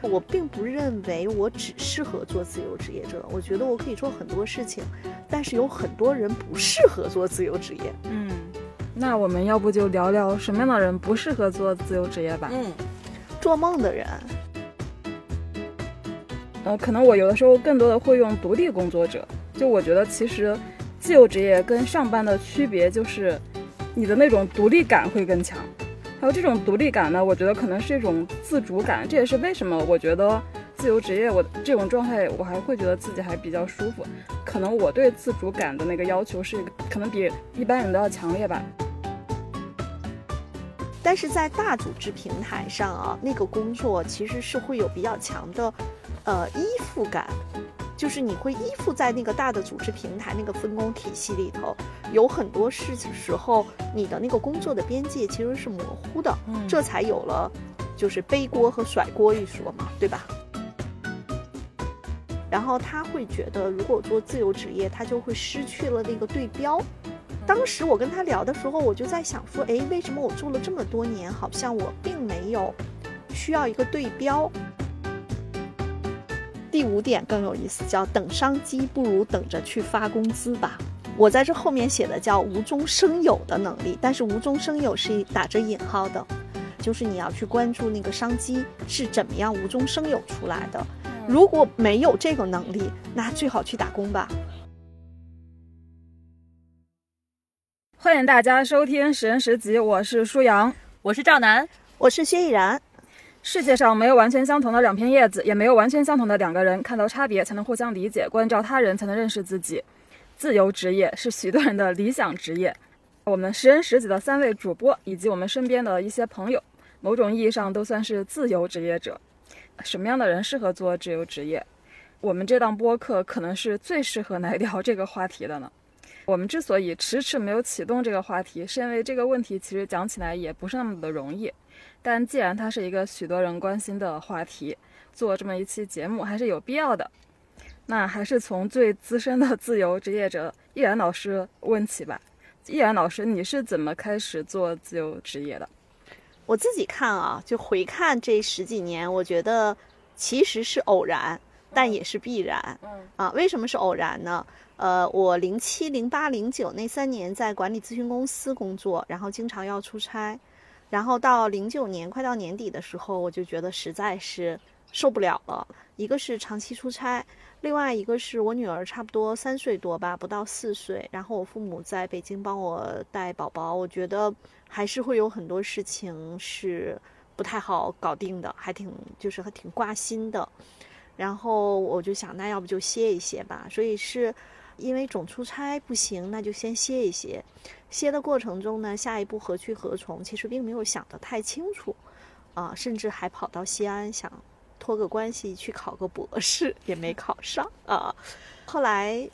我并不认为我只适合做自由职业者，我觉得我可以做很多事情，但是有很多人不适合做自由职业。嗯，那我们要不就聊聊什么样的人不适合做自由职业吧？嗯，做梦的人。呃，可能我有的时候更多的会用独立工作者。就我觉得，其实自由职业跟上班的区别就是，你的那种独立感会更强。还有这种独立感呢，我觉得可能是一种自主感。这也是为什么我觉得自由职业我这种状态，我还会觉得自己还比较舒服。可能我对自主感的那个要求是，可能比一般人都要强烈吧。但是在大组织平台上啊，那个工作其实是会有比较强的。呃，依附感，就是你会依附在那个大的组织平台那个分工体系里头，有很多事情时候，你的那个工作的边界其实是模糊的，这才有了就是背锅和甩锅一说嘛，对吧？然后他会觉得，如果做自由职业，他就会失去了那个对标。当时我跟他聊的时候，我就在想说，哎，为什么我做了这么多年，好像我并没有需要一个对标？第五点更有意思，叫等商机不如等着去发工资吧。我在这后面写的叫无中生有的能力，但是无中生有是打着引号的，就是你要去关注那个商机是怎么样无中生有出来的。如果没有这个能力，那最好去打工吧。欢迎大家收听《十人十集》，我是舒阳，我是赵楠，我是薛逸然。世界上没有完全相同的两片叶子，也没有完全相同的两个人。看到差别，才能互相理解；关照他人，才能认识自己。自由职业是许多人的理想职业。我们十人十己的三位主播，以及我们身边的一些朋友，某种意义上都算是自由职业者。什么样的人适合做自由职业？我们这档播客可能是最适合来聊这个话题的呢。我们之所以迟迟没有启动这个话题，是因为这个问题其实讲起来也不是那么的容易。但既然它是一个许多人关心的话题，做这么一期节目还是有必要的。那还是从最资深的自由职业者易然老师问起吧。易然老师，你是怎么开始做自由职业的？我自己看啊，就回看这十几年，我觉得其实是偶然，但也是必然。嗯啊，为什么是偶然呢？呃，我零七、零八、零九那三年在管理咨询公司工作，然后经常要出差。然后到零九年快到年底的时候，我就觉得实在是受不了了。一个是长期出差，另外一个是我女儿差不多三岁多吧，不到四岁。然后我父母在北京帮我带宝宝，我觉得还是会有很多事情是不太好搞定的，还挺就是还挺挂心的。然后我就想，那要不就歇一歇吧。所以是因为总出差不行，那就先歇一歇。歇的过程中呢，下一步何去何从，其实并没有想得太清楚，啊，甚至还跑到西安想托个关系去考个博士，也没考上啊。后来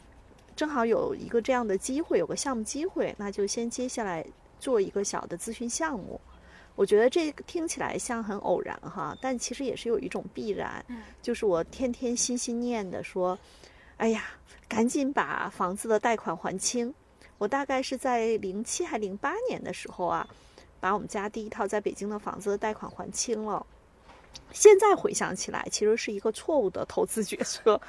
正好有一个这样的机会，有个项目机会，那就先接下来做一个小的咨询项目。我觉得这个听起来像很偶然哈，但其实也是有一种必然，就是我天天心心念的说，哎呀，赶紧把房子的贷款还清。我大概是在零七还零八年的时候啊，把我们家第一套在北京的房子的贷款还清了。现在回想起来，其实是一个错误的投资决策。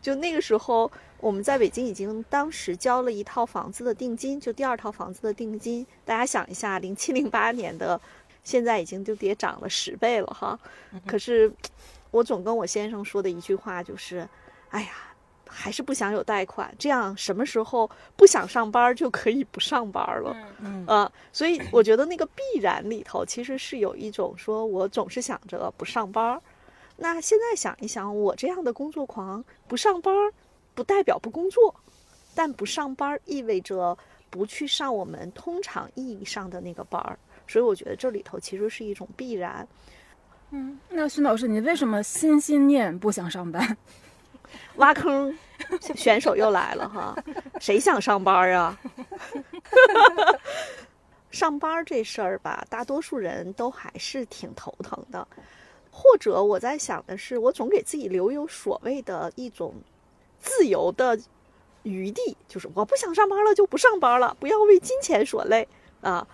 就那个时候，我们在北京已经当时交了一套房子的定金，就第二套房子的定金。大家想一下，零七零八年的，现在已经就跌涨了十倍了哈。可是，我总跟我先生说的一句话就是：哎呀。还是不想有贷款，这样什么时候不想上班就可以不上班了。嗯嗯，所以我觉得那个必然里头其实是有一种说，我总是想着不上班。那现在想一想，我这样的工作狂不上班，不代表不工作，但不上班意味着不去上我们通常意义上的那个班儿。所以我觉得这里头其实是一种必然。嗯，那徐老师，你为什么心心念不想上班？挖坑，选手又来了哈！谁想上班啊？上班这事儿吧，大多数人都还是挺头疼的。或者我在想的是，我总给自己留有所谓的一种自由的余地，就是我不想上班了就不上班了，不要为金钱所累啊。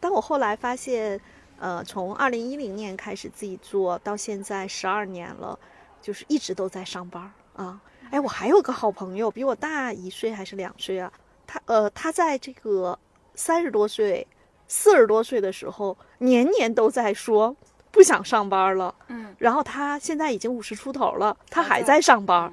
但我后来发现，呃，从二零一零年开始自己做到现在十二年了，就是一直都在上班啊。哎，我还有个好朋友，比我大一岁还是两岁啊？他呃，他在这个三十多岁、四十多岁的时候，年年都在说不想上班了。嗯，然后他现在已经五十出头了，他还在上班。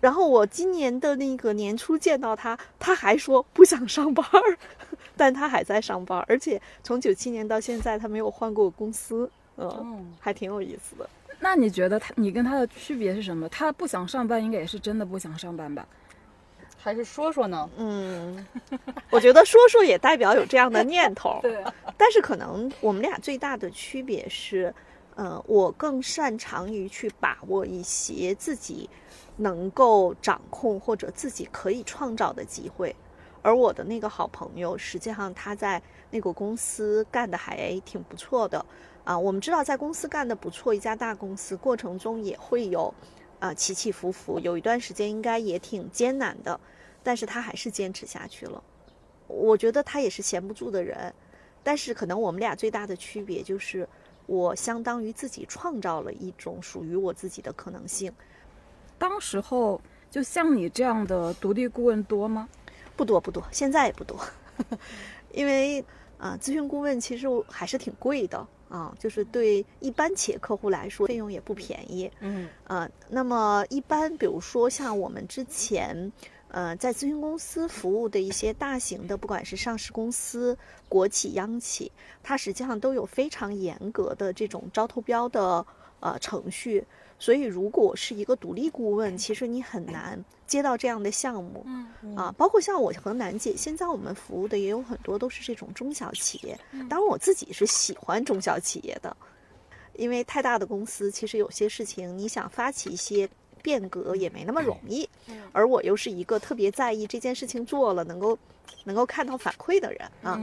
然后我今年的那个年初见到他，他还说不想上班，但他还在上班，而且从九七年到现在，他没有换过公司，嗯，还挺有意思的。那你觉得他，你跟他的区别是什么？他不想上班，应该也是真的不想上班吧？还是说说呢？嗯，我觉得说说也代表有这样的念头。对，但是可能我们俩最大的区别是，呃，我更擅长于去把握一些自己。能够掌控或者自己可以创造的机会，而我的那个好朋友，实际上他在那个公司干的还挺不错的啊。我们知道，在公司干的不错，一家大公司过程中也会有啊起起伏伏，有一段时间应该也挺艰难的，但是他还是坚持下去了。我觉得他也是闲不住的人，但是可能我们俩最大的区别就是，我相当于自己创造了一种属于我自己的可能性。当时候就像你这样的独立顾问多吗？不多不多，现在也不多，因为啊，咨询顾问其实还是挺贵的啊，就是对一般企业客户来说，费用也不便宜。嗯啊，那么一般比如说像我们之前呃在咨询公司服务的一些大型的，不管是上市公司、国企、央企，它实际上都有非常严格的这种招投标的呃程序。所以，如果是一个独立顾问，其实你很难接到这样的项目。嗯，啊，包括像我和楠姐，现在我们服务的也有很多都是这种中小企业。当然，我自己是喜欢中小企业的，因为太大的公司，其实有些事情你想发起一些变革也没那么容易。嗯，而我又是一个特别在意这件事情做了能够能够看到反馈的人啊。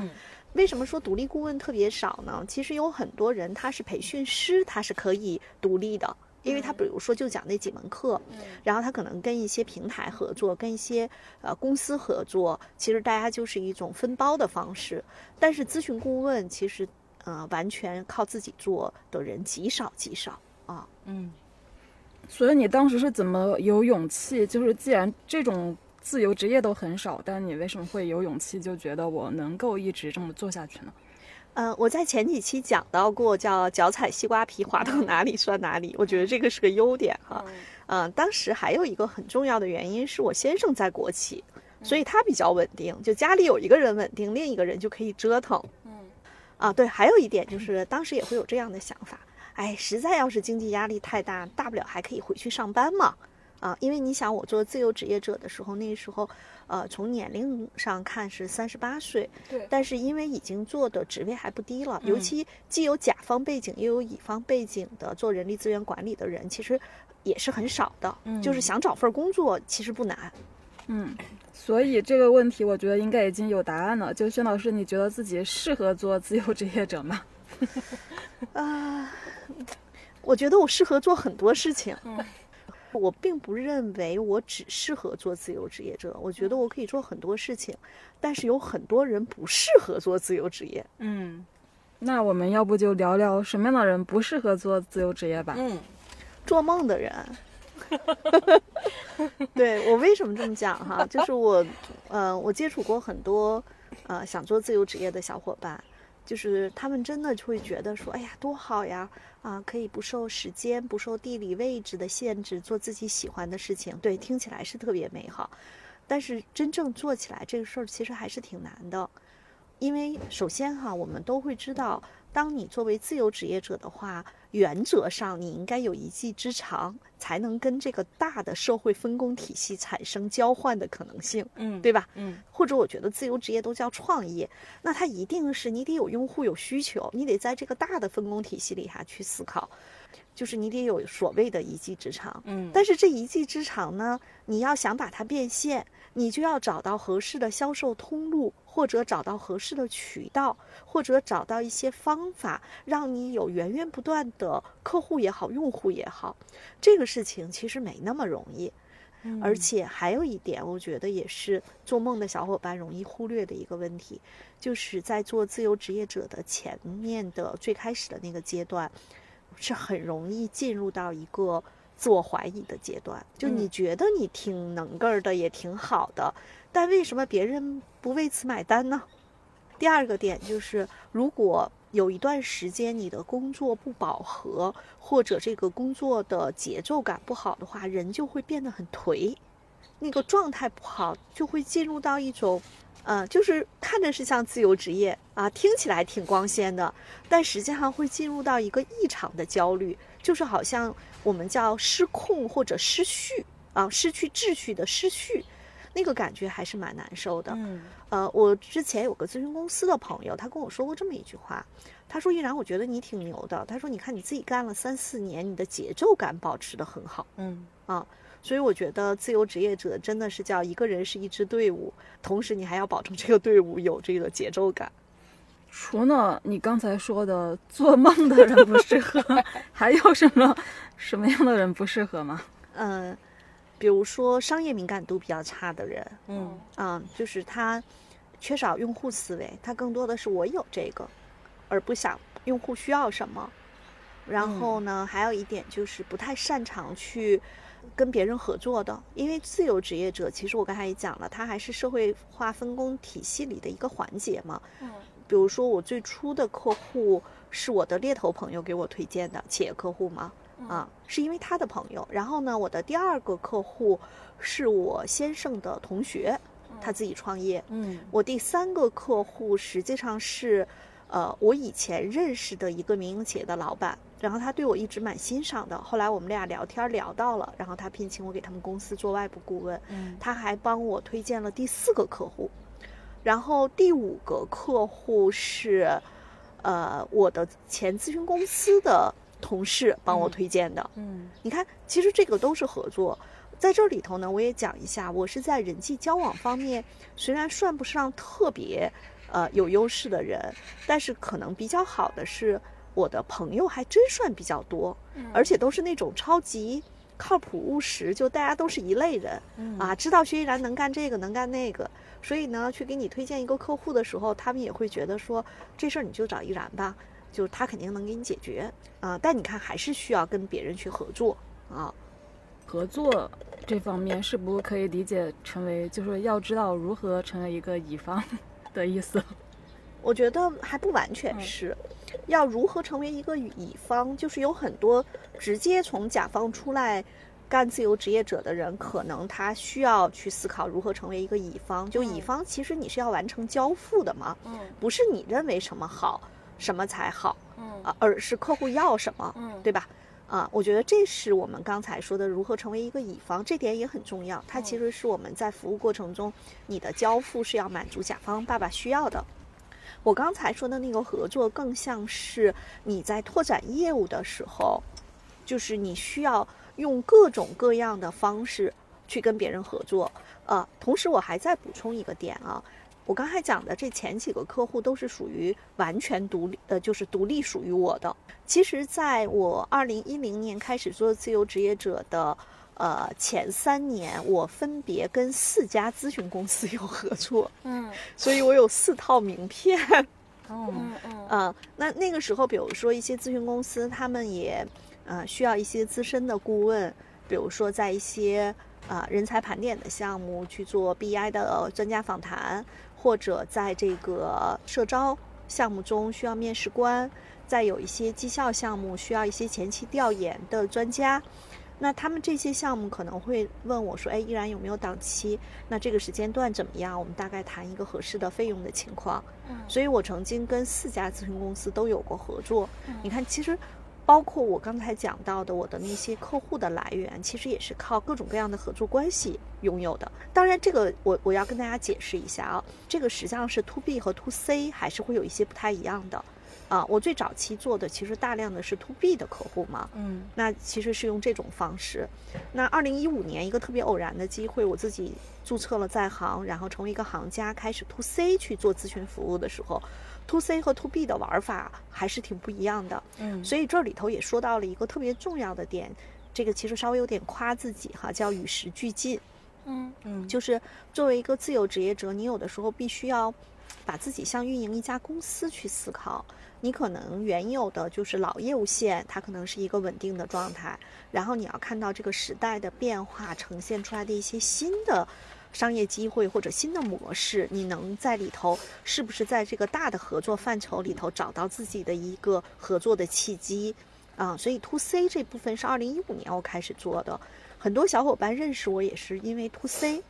为什么说独立顾问特别少呢？其实有很多人他是培训师，他是可以独立的。因为他比如说就讲那几门课，然后他可能跟一些平台合作，跟一些呃公司合作，其实大家就是一种分包的方式。但是咨询顾问其实呃完全靠自己做的人极少极少啊。嗯。所以你当时是怎么有勇气？就是既然这种自由职业都很少，但你为什么会有勇气就觉得我能够一直这么做下去呢？嗯，我在前几期讲到过，叫脚踩西瓜皮，滑到哪里算哪里。我觉得这个是个优点哈。嗯，当时还有一个很重要的原因是我先生在国企，所以他比较稳定，就家里有一个人稳定，另一个人就可以折腾。嗯，啊，对，还有一点就 是当时也会有这样的想法，哎，实在要是经济压力太大，大不了还可以回去上班嘛。啊，因为你想，我做自由职业者的时候，那时候。呃，从年龄上看是三十八岁，对，但是因为已经做的职位还不低了，尤其既有甲方背景又有乙方背景的做人力资源管理的人，其实也是很少的。嗯，就是想找份工作其实不难。嗯，所以这个问题我觉得应该已经有答案了。就薛老师，你觉得自己适合做自由职业者吗？啊，我觉得我适合做很多事情。我并不认为我只适合做自由职业者，我觉得我可以做很多事情，但是有很多人不适合做自由职业。嗯，那我们要不就聊聊什么样的人不适合做自由职业吧？嗯，做梦的人。对我为什么这么讲哈？就是我，呃，我接触过很多，呃，想做自由职业的小伙伴。就是他们真的就会觉得说，哎呀，多好呀！啊，可以不受时间、不受地理位置的限制，做自己喜欢的事情。对，听起来是特别美好，但是真正做起来这个事儿其实还是挺难的。因为首先哈，我们都会知道，当你作为自由职业者的话，原则上你应该有一技之长，才能跟这个大的社会分工体系产生交换的可能性，嗯，对吧？嗯，或者我觉得自由职业都叫创业，那它一定是你得有用户有需求，你得在这个大的分工体系里哈去思考，就是你得有所谓的一技之长，嗯，但是这一技之长呢，你要想把它变现。你就要找到合适的销售通路，或者找到合适的渠道，或者找到一些方法，让你有源源不断的客户也好，用户也好。这个事情其实没那么容易。而且还有一点，我觉得也是做梦的小伙伴容易忽略的一个问题，就是在做自由职业者的前面的最开始的那个阶段，是很容易进入到一个自我怀疑的阶段。就你觉得你挺能个儿的，也挺好的，但为什么别人不为此买单呢？第二个点就是，如果有一段时间你的工作不饱和，或者这个工作的节奏感不好的话，人就会变得很颓，那个状态不好，就会进入到一种，呃，就是看着是像自由职业啊，听起来挺光鲜的，但实际上会进入到一个异常的焦虑，就是好像我们叫失控或者失序啊，失去秩序的失序。那个感觉还是蛮难受的。嗯，呃，我之前有个咨询公司的朋友，他跟我说过这么一句话，他说：“依然，我觉得你挺牛的。”他说：“你看你自己干了三四年，你的节奏感保持得很好。”嗯，啊，所以我觉得自由职业者真的是叫一个人是一支队伍，同时你还要保证这个队伍有这个节奏感。除了你刚才说的做梦的人不适合，还有什么什么样的人不适合吗？嗯。比如说商业敏感度比较差的人，嗯嗯，就是他缺少用户思维，他更多的是我有这个，而不想用户需要什么。然后呢，还有一点就是不太擅长去跟别人合作的，因为自由职业者，其实我刚才也讲了，他还是社会化分工体系里的一个环节嘛。嗯，比如说我最初的客户是我的猎头朋友给我推荐的企业客户吗。啊，是因为他的朋友。然后呢，我的第二个客户是我先生的同学，他自己创业。嗯，我第三个客户实际上是，呃，我以前认识的一个民营企业的老板，然后他对我一直蛮欣赏的。后来我们俩聊天聊到了，然后他聘请我给他们公司做外部顾问。嗯，他还帮我推荐了第四个客户，然后第五个客户是，呃，我的前咨询公司的。同事帮我推荐的，嗯，你看，其实这个都是合作。在这里头呢，我也讲一下，我是在人际交往方面，虽然算不上特别呃有优势的人，但是可能比较好的是，我的朋友还真算比较多，而且都是那种超级靠谱务实，就大家都是一类人，啊，知道薛依然能干这个能干那个，所以呢，去给你推荐一个客户的时候，他们也会觉得说，这事儿你就找依然吧。就他肯定能给你解决啊，但你看还是需要跟别人去合作啊。合作这方面是不是可以理解成为就是要知道如何成为一个乙方 的意思？我觉得还不完全是，要如何成为一个乙方，就是有很多直接从甲方出来干自由职业者的人，可能他需要去思考如何成为一个乙方。就乙方其实你是要完成交付的嘛，嗯，不是你认为什么好。什么才好？嗯啊，而是客户要什么？嗯，对吧？啊，我觉得这是我们刚才说的如何成为一个乙方，这点也很重要。它其实是我们在服务过程中，你的交付是要满足甲方爸爸需要的。我刚才说的那个合作，更像是你在拓展业务的时候，就是你需要用各种各样的方式去跟别人合作。呃，同时我还再补充一个点啊。我刚才讲的这前几个客户都是属于完全独立，呃，就是独立属于我的。其实，在我二零一零年开始做自由职业者的，呃，前三年，我分别跟四家咨询公司有合作，嗯，所以我有四套名片。哦，嗯嗯，啊，那那个时候，比如说一些咨询公司，他们也，呃，需要一些资深的顾问，比如说在一些啊人才盘点的项目去做 BI 的专家访谈。或者在这个社招项目中需要面试官，在有一些绩效项目需要一些前期调研的专家，那他们这些项目可能会问我说：“哎，依然有没有档期？那这个时间段怎么样？我们大概谈一个合适的费用的情况。”嗯，所以我曾经跟四家咨询公司都有过合作。你看，其实。包括我刚才讲到的，我的那些客户的来源，其实也是靠各种各样的合作关系拥有的。当然，这个我我要跟大家解释一下啊，这个实际上是 to B 和 to C 还是会有一些不太一样的。啊，我最早期做的其实大量的是 to B 的客户嘛，嗯，那其实是用这种方式。那二零一五年一个特别偶然的机会，我自己注册了在行，然后成为一个行家，开始 to C 去做咨询服务的时候。To C 和 to B 的玩法还是挺不一样的，嗯，所以这里头也说到了一个特别重要的点，这个其实稍微有点夸自己哈，叫与时俱进。嗯嗯，就是作为一个自由职业者，你有的时候必须要把自己像运营一家公司去思考。你可能原有的就是老业务线，它可能是一个稳定的状态，然后你要看到这个时代的变化呈现出来的一些新的商业机会或者新的模式，你能在里头是不是在这个大的合作范畴里头找到自己的一个合作的契机啊？所以 to C 这部分是二零一五年我开始做的，很多小伙伴认识我也是因为 to C。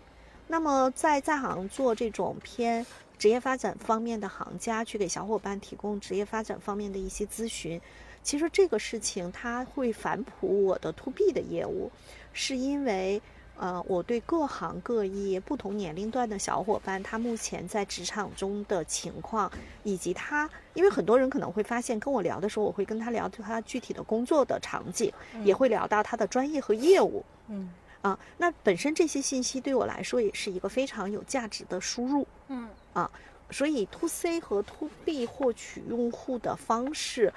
那么在在行做这种偏。职业发展方面的行家去给小伙伴提供职业发展方面的一些咨询，其实这个事情它会反哺我的 to B 的业务，是因为呃我对各行各业不同年龄段的小伙伴他目前在职场中的情况，以及他因为很多人可能会发现跟我聊的时候，我会跟他聊他具体的工作的场景，也会聊到他的专业和业务，嗯啊，那本身这些信息对我来说也是一个非常有价值的输入，嗯。啊，所以 to C 和 to B 获取用户的方式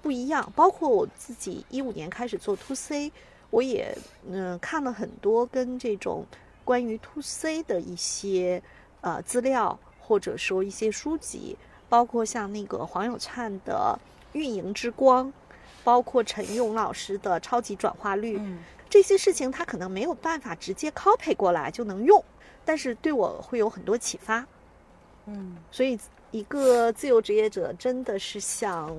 不一样。包括我自己一五年开始做 to C，我也嗯看了很多跟这种关于 to C 的一些呃资料，或者说一些书籍，包括像那个黄有灿的《运营之光》，包括陈勇老师的《超级转化率》，这些事情他可能没有办法直接 copy 过来就能用，但是对我会有很多启发。嗯，所以一个自由职业者真的是像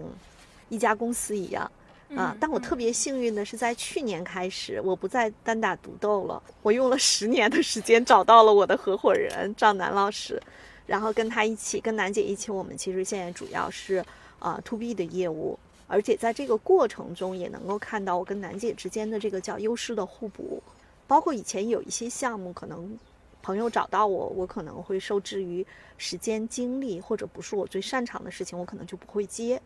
一家公司一样啊。但我特别幸运的是，在去年开始，我不再单打独斗了。我用了十年的时间找到了我的合伙人赵楠老师，然后跟他一起，跟楠姐一起，我们其实现在主要是啊 to B 的业务，而且在这个过程中也能够看到我跟楠姐之间的这个叫优势的互补，包括以前有一些项目可能。朋友找到我，我可能会受制于时间、精力，或者不是我最擅长的事情，我可能就不会接。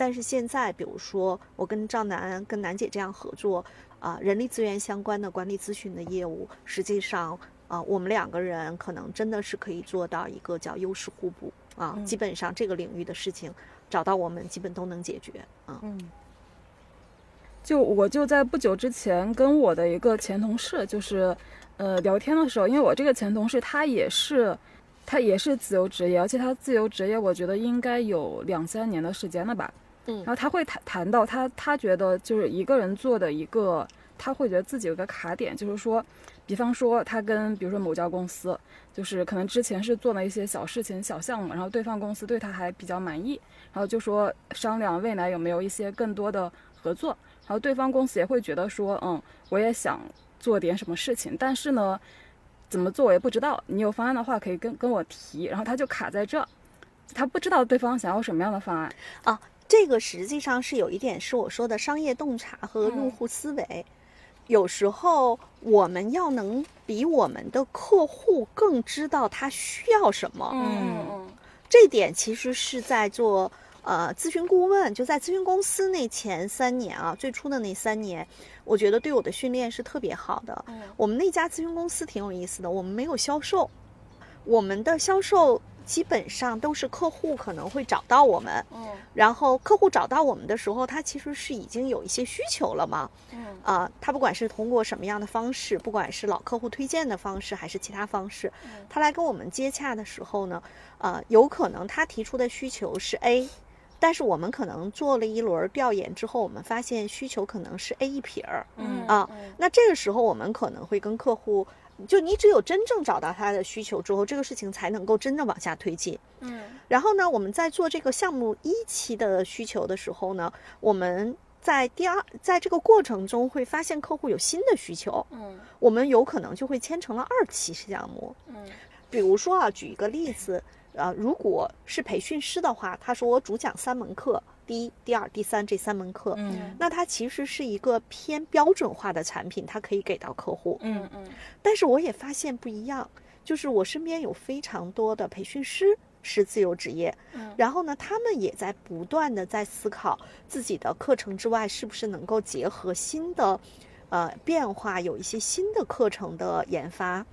但是现在，比如说我跟赵楠、跟楠姐这样合作，啊，人力资源相关的管理咨询的业务，实际上啊，我们两个人可能真的是可以做到一个叫优势互补啊。基本上这个领域的事情，找到我们基本都能解决啊。嗯。就我就在不久之前跟我的一个前同事，就是。呃，聊天的时候，因为我这个前同事他也是，他也是自由职业，而且他自由职业，我觉得应该有两三年的时间了吧。嗯，然后他会谈谈到他，他觉得就是一个人做的一个，他会觉得自己有个卡点，就是说，比方说他跟比如说某家公司，就是可能之前是做了一些小事情、小项目，然后对方公司对他还比较满意，然后就说商量未来有没有一些更多的合作，然后对方公司也会觉得说，嗯，我也想。做点什么事情，但是呢，怎么做我也不知道。你有方案的话，可以跟跟我提。然后他就卡在这，他不知道对方想要什么样的方案啊。这个实际上是有一点是我说的商业洞察和用户思维。有时候我们要能比我们的客户更知道他需要什么。嗯嗯，这点其实是在做。呃，咨询顾问就在咨询公司那前三年啊，最初的那三年，我觉得对我的训练是特别好的。嗯，我们那家咨询公司挺有意思的，我们没有销售，我们的销售基本上都是客户可能会找到我们。嗯，然后客户找到我们的时候，他其实是已经有一些需求了嘛。嗯，啊，他不管是通过什么样的方式，不管是老客户推荐的方式，还是其他方式，他来跟我们接洽的时候呢，呃，有可能他提出的需求是 A。但是我们可能做了一轮调研之后，我们发现需求可能是 A 一撇儿，嗯啊，那这个时候我们可能会跟客户，就你只有真正找到他的需求之后，这个事情才能够真正往下推进。嗯，然后呢，我们在做这个项目一期的需求的时候呢，我们在第二，在这个过程中会发现客户有新的需求，嗯，我们有可能就会签成了二期项目，嗯，比如说啊，举一个例子。啊，如果是培训师的话，他说我主讲三门课，第一、第二、第三这三门课，嗯，那它其实是一个偏标准化的产品，它可以给到客户，嗯嗯。但是我也发现不一样，就是我身边有非常多的培训师是自由职业，嗯，然后呢，他们也在不断的在思考自己的课程之外，是不是能够结合新的，呃，变化，有一些新的课程的研发。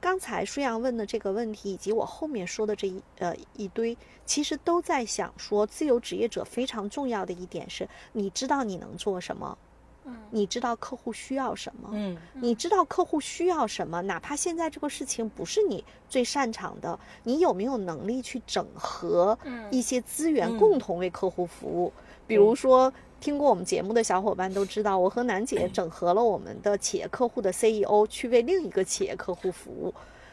刚才舒阳问的这个问题，以及我后面说的这一呃一堆，其实都在想说，自由职业者非常重要的一点是，你知道你能做什么，嗯，你知道客户需要什么，嗯，你知道客户需要什么，哪怕现在这个事情不是你最擅长的，你有没有能力去整合一些资源，共同为客户服务？比如说，听过我们节目的小伙伴都知道，我和楠姐整合了我们的企业客户的 CEO 去为另一个企业客户服务。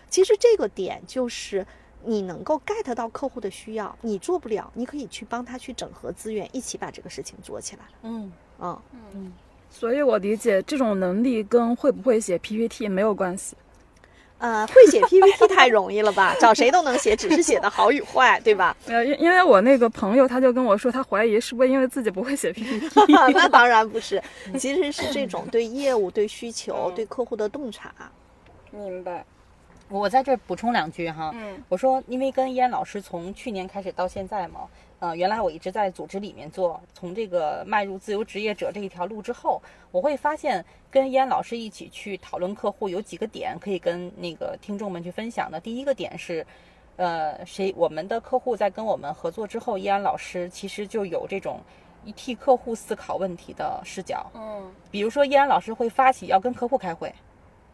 其实这个点就是你能够 get 到客户的需要，你做不了，你可以去帮他去整合资源，一起把这个事情做起来。嗯嗯嗯，所以我理解这种能力跟会不会写 PPT 没有关系。呃，会写 PPT 太容易了吧？找谁都能写，只是写的好与坏，对吧？呃，因因为我那个朋友他就跟我说，他怀疑是不是因为自己不会写 PPT。那当然不是，其实是这种对业务、对需求、对客户的洞察。明白。我在这补充两句哈，嗯，我说因为跟燕老师从去年开始到现在嘛，呃，原来我一直在组织里面做，从这个迈入自由职业者这一条路之后，我会发现跟依安老师一起去讨论客户有几个点可以跟那个听众们去分享的。第一个点是，呃，谁我们的客户在跟我们合作之后，依安老师其实就有这种一替客户思考问题的视角，嗯，比如说依安老师会发起要跟客户开会。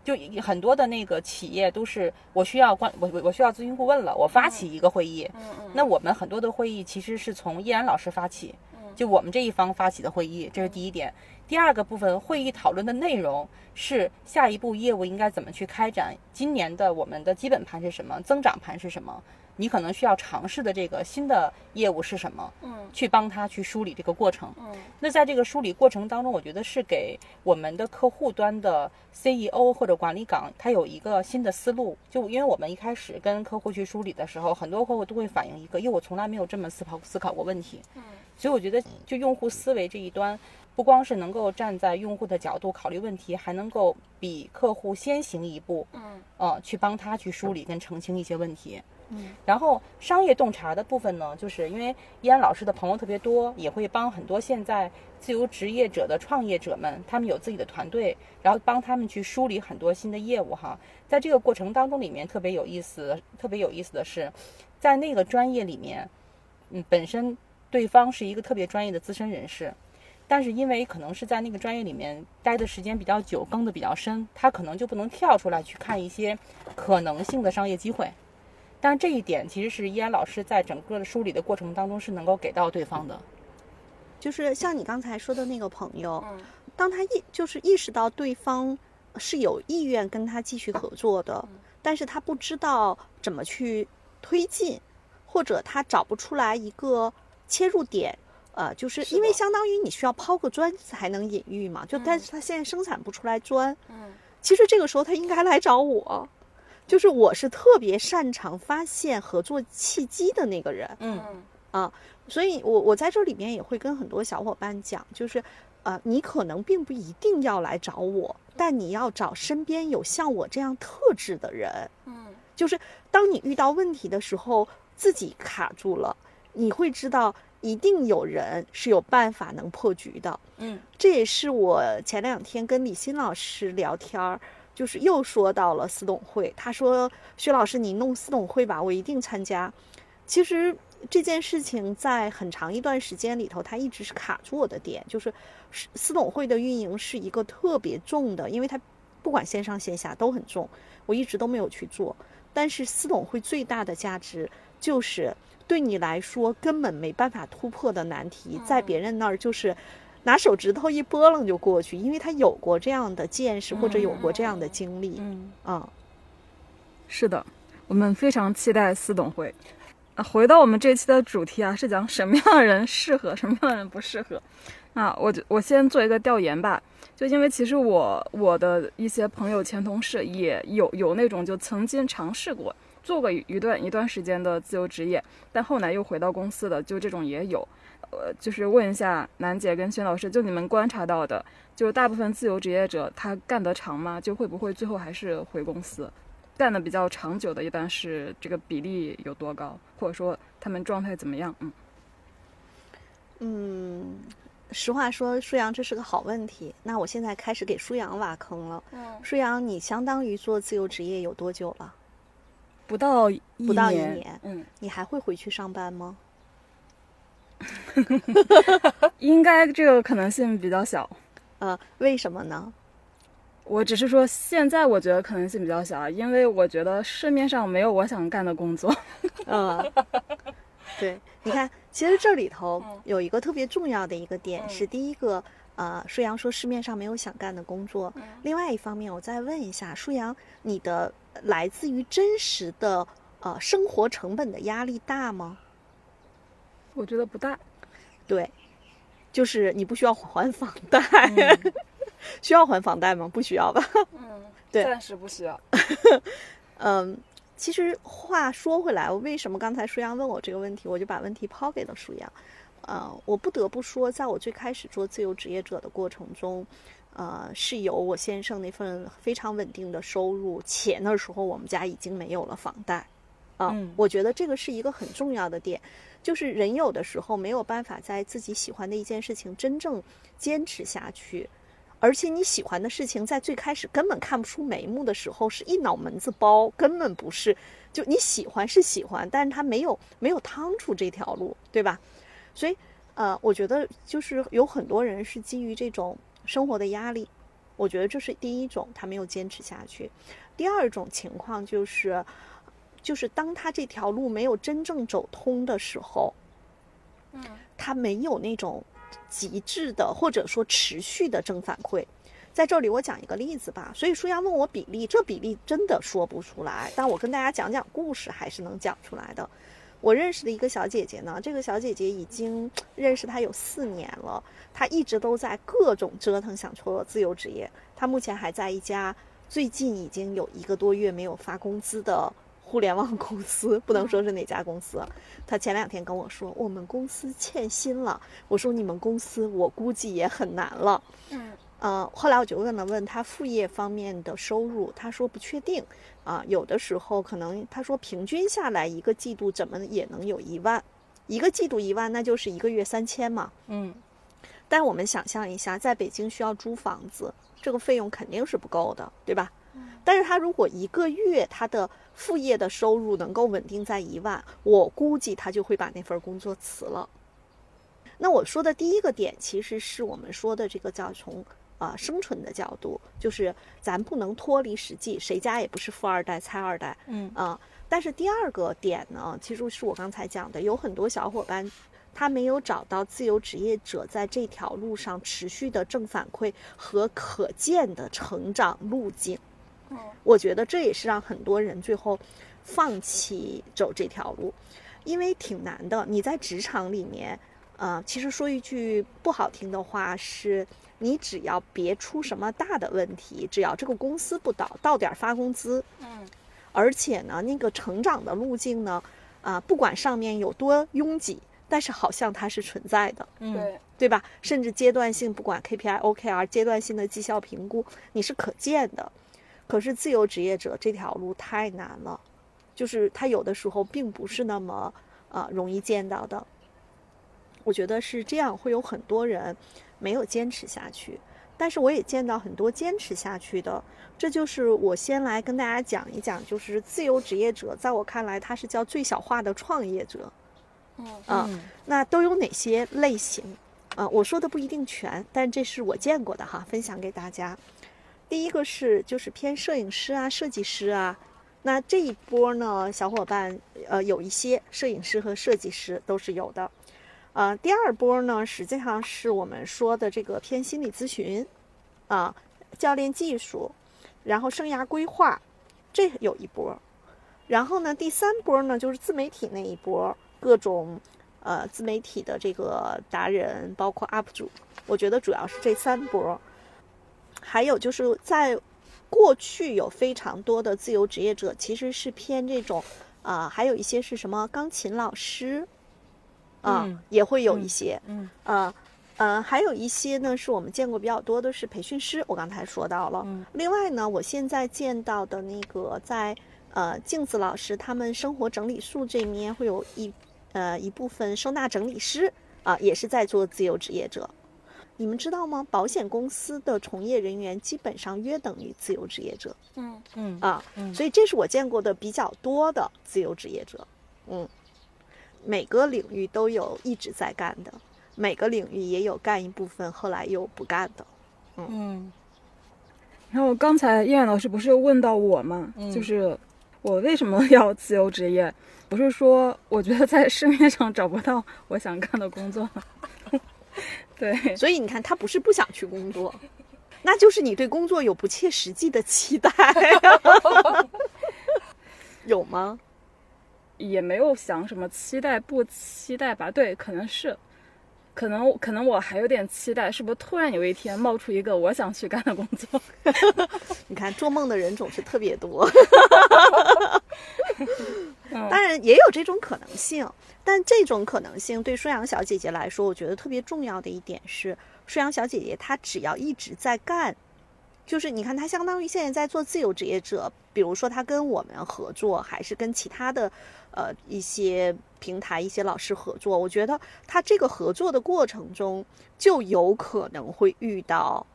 就很多的那个企业都是我需要关我我我需要咨询顾问了，我发起一个会议。嗯嗯。那我们很多的会议其实是从依然老师发起，就我们这一方发起的会议，这是第一点。第二个部分会议讨论的内容是下一步业务应该怎么去开展，今年的我们的基本盘是什么，增长盘是什么。你可能需要尝试的这个新的业务是什么？嗯，去帮他去梳理这个过程。嗯，那在这个梳理过程当中，我觉得是给我们的客户端的 CEO 或者管理岗，他有一个新的思路。就因为我们一开始跟客户去梳理的时候，很多客户都会反映一个，因为我从来没有这么思考思考过问题。嗯，所以我觉得就用户思维这一端，不光是能够站在用户的角度考虑问题，还能够比客户先行一步。嗯，呃，去帮他去梳理跟澄清一些问题。嗯然后商业洞察的部分呢，就是因为依安老师的朋友特别多，也会帮很多现在自由职业者的创业者们，他们有自己的团队，然后帮他们去梳理很多新的业务哈。在这个过程当中，里面特别有意思，特别有意思的是，在那个专业里面，嗯，本身对方是一个特别专业的资深人士，但是因为可能是在那个专业里面待的时间比较久，更的比较深，他可能就不能跳出来去看一些可能性的商业机会。但这一点其实是依安老师在整个的梳理的过程当中是能够给到对方的，就是像你刚才说的那个朋友，当他意就是意识到对方是有意愿跟他继续合作的，但是他不知道怎么去推进，或者他找不出来一个切入点，呃，就是因为相当于你需要抛个砖才能引玉嘛，就但是他现在生产不出来砖，嗯，其实这个时候他应该来找我。就是我是特别擅长发现合作契机的那个人，嗯。啊，所以我我在这里面也会跟很多小伙伴讲，就是呃，你可能并不一定要来找我，但你要找身边有像我这样特质的人，嗯，就是当你遇到问题的时候，自己卡住了，你会知道一定有人是有办法能破局的，嗯，这也是我前两天跟李欣老师聊天儿。就是又说到了私董会，他说：“薛老师，你弄私董会吧，我一定参加。”其实这件事情在很长一段时间里头，它一直是卡住我的点，就是私董会的运营是一个特别重的，因为它不管线上线下都很重，我一直都没有去做。但是私董会最大的价值就是对你来说根本没办法突破的难题，在别人那儿就是。拿手指头一拨楞就过去，因为他有过这样的见识或者有过这样的经历。嗯，啊，是的，我们非常期待司董会。啊，回到我们这期的主题啊，是讲什么样的人适合，什么样的人不适合。啊，我就我先做一个调研吧。就因为其实我我的一些朋友、前同事也有有那种就曾经尝试过做过一段一段时间的自由职业，但后来又回到公司的，就这种也有。呃，就是问一下楠姐跟薛老师，就你们观察到的，就大部分自由职业者他干得长吗？就会不会最后还是回公司？干的比较长久的，一般是这个比例有多高？或者说他们状态怎么样？嗯嗯，实话说，舒阳这是个好问题。那我现在开始给舒阳挖坑了。嗯，舒阳，你相当于做自由职业有多久了？不到不到一年。嗯，你还会回去上班吗？应该这个可能性比较小，呃，为什么呢？我只是说，现在我觉得可能性比较小，因为我觉得市面上没有我想干的工作。嗯，对，你看，其实这里头有一个特别重要的一个点是，第一个，呃，舒阳说市面上没有想干的工作。另外一方面，我再问一下，舒阳，你的来自于真实的呃生活成本的压力大吗？我觉得不大。对，就是你不需要还房贷。需要还房贷吗？不需要吧。嗯，对，暂时不需要。嗯，其实话说回来，为什么刚才舒阳问我这个问题，我就把问题抛给了舒阳。呃，我不得不说，在我最开始做自由职业者的过程中，呃，是有我先生那份非常稳定的收入，且那时候我们家已经没有了房贷。啊，我觉得这个是一个很重要的点，就是人有的时候没有办法在自己喜欢的一件事情真正坚持下去。而且你喜欢的事情，在最开始根本看不出眉目的时候，是一脑门子包，根本不是。就你喜欢是喜欢，但是他没有没有趟出这条路，对吧？所以，呃，我觉得就是有很多人是基于这种生活的压力，我觉得这是第一种，他没有坚持下去。第二种情况就是，就是当他这条路没有真正走通的时候，嗯，他没有那种。极致的或者说持续的正反馈，在这里我讲一个例子吧。所以舒阳问我比例，这比例真的说不出来，但我跟大家讲讲故事还是能讲出来的。我认识的一个小姐姐呢，这个小姐姐已经认识她有四年了，她一直都在各种折腾想做自由职业。她目前还在一家最近已经有一个多月没有发工资的。互联网公司不能说是哪家公司，她前两天跟我说我们公司欠薪了。我说你们公司我估计也很难了。嗯，呃，后来我就问了问他副业方面的收入，他说不确定。啊，有的时候可能他说平均下来一个季度怎么也能有一万，一个季度一万那就是一个月三千嘛。嗯，但我们想象一下，在北京需要租房子，这个费用肯定是不够的，对吧？但是他如果一个月他的副业的收入能够稳定在一万，我估计他就会把那份工作辞了。那我说的第一个点，其实是我们说的这个叫从啊生存的角度，就是咱不能脱离实际，谁家也不是富二代、财二代，嗯啊。但是第二个点呢，其实是我刚才讲的，有很多小伙伴他没有找到自由职业者在这条路上持续的正反馈和可见的成长路径。我觉得这也是让很多人最后放弃走这条路，因为挺难的。你在职场里面，呃，其实说一句不好听的话，是你只要别出什么大的问题，只要这个公司不倒，到点发工资，嗯，而且呢，那个成长的路径呢，啊，不管上面有多拥挤，但是好像它是存在的，嗯，对，对吧？甚至阶段性，不管 KPI、OKR，阶段性的绩效评估，你是可见的。可是自由职业者这条路太难了，就是他有的时候并不是那么啊容易见到的。我觉得是这样，会有很多人没有坚持下去。但是我也见到很多坚持下去的。这就是我先来跟大家讲一讲，就是自由职业者，在我看来，他是叫最小化的创业者。嗯那都有哪些类型？啊，我说的不一定全，但这是我见过的哈，分享给大家。第一个是就是偏摄影师啊、设计师啊，那这一波呢，小伙伴呃有一些摄影师和设计师都是有的，呃，第二波呢，实际上是我们说的这个偏心理咨询，啊，教练技术，然后生涯规划，这有一波，然后呢，第三波呢就是自媒体那一波，各种呃自媒体的这个达人，包括 UP 主，我觉得主要是这三波。还有就是在过去有非常多的自由职业者，其实是偏这种啊，还有一些是什么钢琴老师啊，也会有一些，嗯啊呃，还有一些呢是我们见过比较多的是培训师，我刚才说到了。另外呢，我现在见到的那个在呃镜子老师他们生活整理术这面会有一呃一部分收纳整理师啊，也是在做自由职业者。你们知道吗？保险公司的从业人员基本上约等于自由职业者。嗯嗯啊，所以这是我见过的比较多的自由职业者。嗯，每个领域都有一直在干的，每个领域也有干一部分后来又不干的。嗯。然后刚才燕老师不是问到我吗？就是我为什么要自由职业？不是说我觉得在市面上找不到我想干的工作。对，所以你看，他不是不想去工作，那就是你对工作有不切实际的期待。有吗？也没有想什么期待不期待吧。对，可能是，可能可能我还有点期待，是不是突然有一天冒出一个我想去干的工作？你看，做梦的人总是特别多。当然也有这种可能性，但这种可能性对舒阳小姐姐来说，我觉得特别重要的一点是，舒阳小姐姐她只要一直在干，就是你看她相当于现在在做自由职业者，比如说她跟我们合作，还是跟其他的呃一些平台、一些老师合作，我觉得他这个合作的过程中就有可能会遇到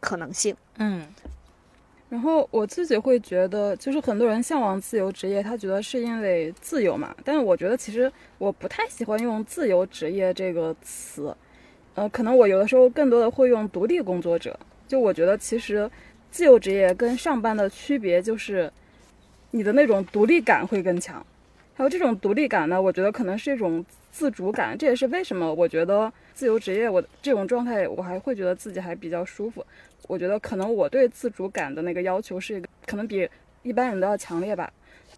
可能性，嗯。然后我自己会觉得，就是很多人向往自由职业，他觉得是因为自由嘛。但是我觉得其实我不太喜欢用自由职业这个词，呃，可能我有的时候更多的会用独立工作者。就我觉得其实自由职业跟上班的区别就是，你的那种独立感会更强。还有这种独立感呢，我觉得可能是一种自主感。这也是为什么我觉得自由职业我这种状态，我还会觉得自己还比较舒服。我觉得可能我对自主感的那个要求是一个，可能比一般人都要强烈吧。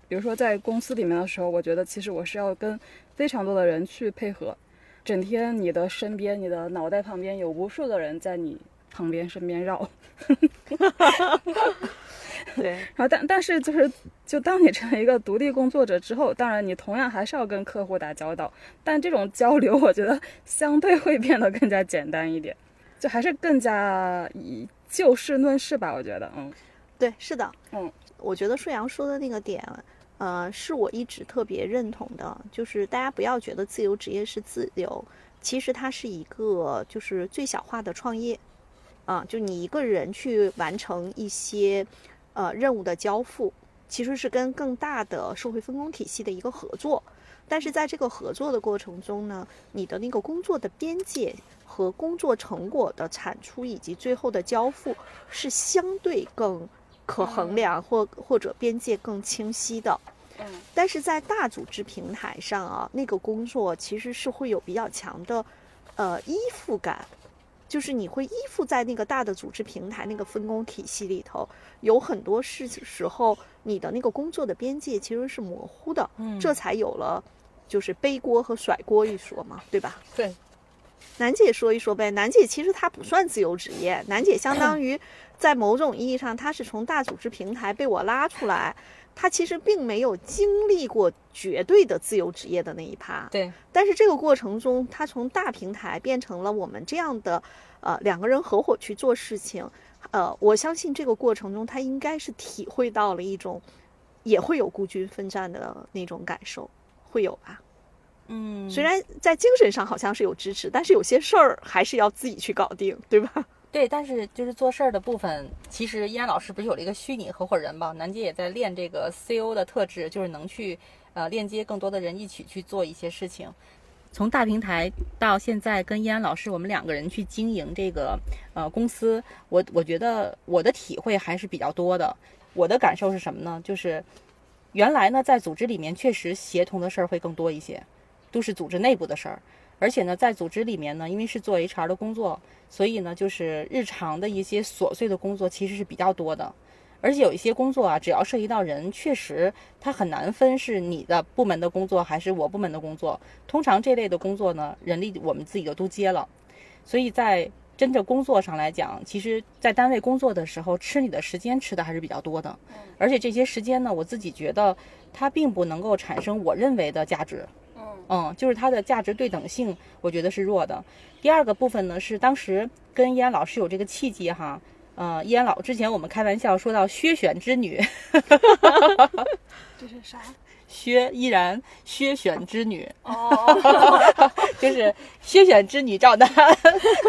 比如说在公司里面的时候，我觉得其实我是要跟非常多的人去配合，整天你的身边、你的脑袋旁边有无数的人在你旁边身边绕。对，然后但但是就是就当你成为一个独立工作者之后，当然你同样还是要跟客户打交道，但这种交流我觉得相对会变得更加简单一点，就还是更加以。就事论事吧，我觉得，嗯，对，是的，嗯，我觉得顺阳说的那个点，呃，是我一直特别认同的，就是大家不要觉得自由职业是自由，其实它是一个就是最小化的创业，啊，就你一个人去完成一些呃任务的交付，其实是跟更大的社会分工体系的一个合作，但是在这个合作的过程中呢，你的那个工作的边界。和工作成果的产出以及最后的交付是相对更可衡量或或者边界更清晰的。嗯，但是在大组织平台上啊，那个工作其实是会有比较强的呃依附感，就是你会依附在那个大的组织平台那个分工体系里头，有很多事时候你的那个工作的边界其实是模糊的。嗯，这才有了就是背锅和甩锅一说嘛，对吧？对。楠姐说一说呗，楠姐其实她不算自由职业，楠姐相当于在某种意义上，她是从大组织平台被我拉出来，她其实并没有经历过绝对的自由职业的那一趴。对，但是这个过程中，他从大平台变成了我们这样的，呃，两个人合伙去做事情，呃，我相信这个过程中，他应该是体会到了一种，也会有孤军奋战的那种感受，会有吧。嗯，虽然在精神上好像是有支持，但是有些事儿还是要自己去搞定，对吧？对，但是就是做事儿的部分，其实依安老师不是有了一个虚拟合伙人吗？南姐也在练这个 CO 的特质，就是能去呃链接更多的人一起去做一些事情。从大平台到现在跟依安老师，我们两个人去经营这个呃公司，我我觉得我的体会还是比较多的。我的感受是什么呢？就是原来呢在组织里面确实协同的事儿会更多一些。都是组织内部的事儿，而且呢，在组织里面呢，因为是做 HR 的工作，所以呢，就是日常的一些琐碎的工作其实是比较多的。而且有一些工作啊，只要涉及到人，确实它很难分是你的部门的工作还是我部门的工作。通常这类的工作呢，人力我们自己就都接了。所以在真正工作上来讲，其实，在单位工作的时候，吃你的时间吃的还是比较多的。而且这些时间呢，我自己觉得它并不能够产生我认为的价值。嗯，就是它的价值对等性，我觉得是弱的。第二个部分呢，是当时跟易安老师有这个契机哈。呃，易安老之前我们开玩笑说到薛选之女，这是啥？薛依然，薛选之女哦，就是薛选之女赵丹。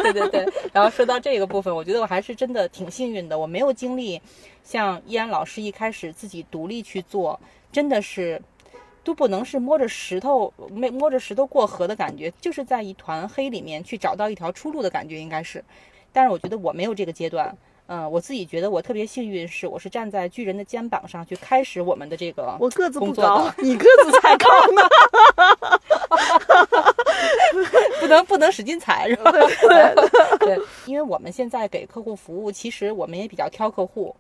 对对对。然后说到这个部分，我觉得我还是真的挺幸运的，我没有经历像依安老师一开始自己独立去做，真的是。都不能是摸着石头没摸着石头过河的感觉，就是在一团黑里面去找到一条出路的感觉，应该是。但是我觉得我没有这个阶段。嗯，我自己觉得我特别幸运，是我是站在巨人的肩膀上去开始我们的这个。我个子不高，你个子才高呢。不能不能使劲踩是吧？对 对，因为我们现在给客户服务，其实我们也比较挑客户，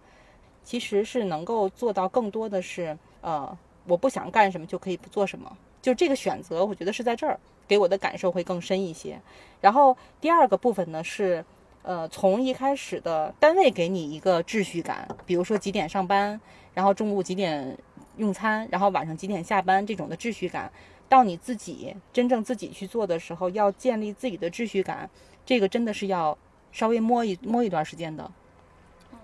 其实是能够做到更多的是，呃，我不想干什么就可以不做什么，就这个选择，我觉得是在这儿给我的感受会更深一些。然后第二个部分呢是。呃，从一开始的单位给你一个秩序感，比如说几点上班，然后中午几点用餐，然后晚上几点下班这种的秩序感，到你自己真正自己去做的时候，要建立自己的秩序感，这个真的是要稍微摸一摸一段时间的，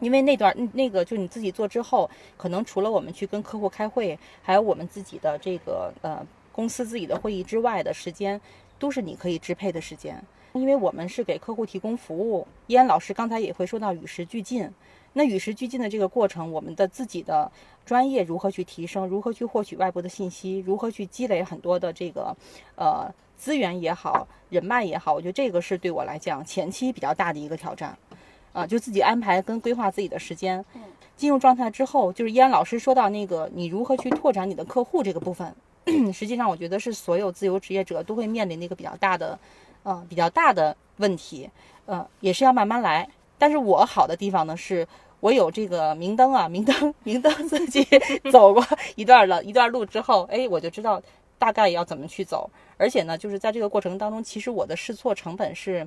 因为那段那个就你自己做之后，可能除了我们去跟客户开会，还有我们自己的这个呃公司自己的会议之外的时间，都是你可以支配的时间。因为我们是给客户提供服务，依安老师刚才也会说到与时俱进。那与时俱进的这个过程，我们的自己的专业如何去提升，如何去获取外部的信息，如何去积累很多的这个呃资源也好，人脉也好，我觉得这个是对我来讲前期比较大的一个挑战。啊，就自己安排跟规划自己的时间。进入状态之后，就是依安老师说到那个你如何去拓展你的客户这个部分，实际上我觉得是所有自由职业者都会面临的一个比较大的。呃，比较大的问题，呃，也是要慢慢来。但是我好的地方呢，是我有这个明灯啊，明灯，明灯自己 走过一段了一段路之后，哎，我就知道大概要怎么去走。而且呢，就是在这个过程当中，其实我的试错成本是，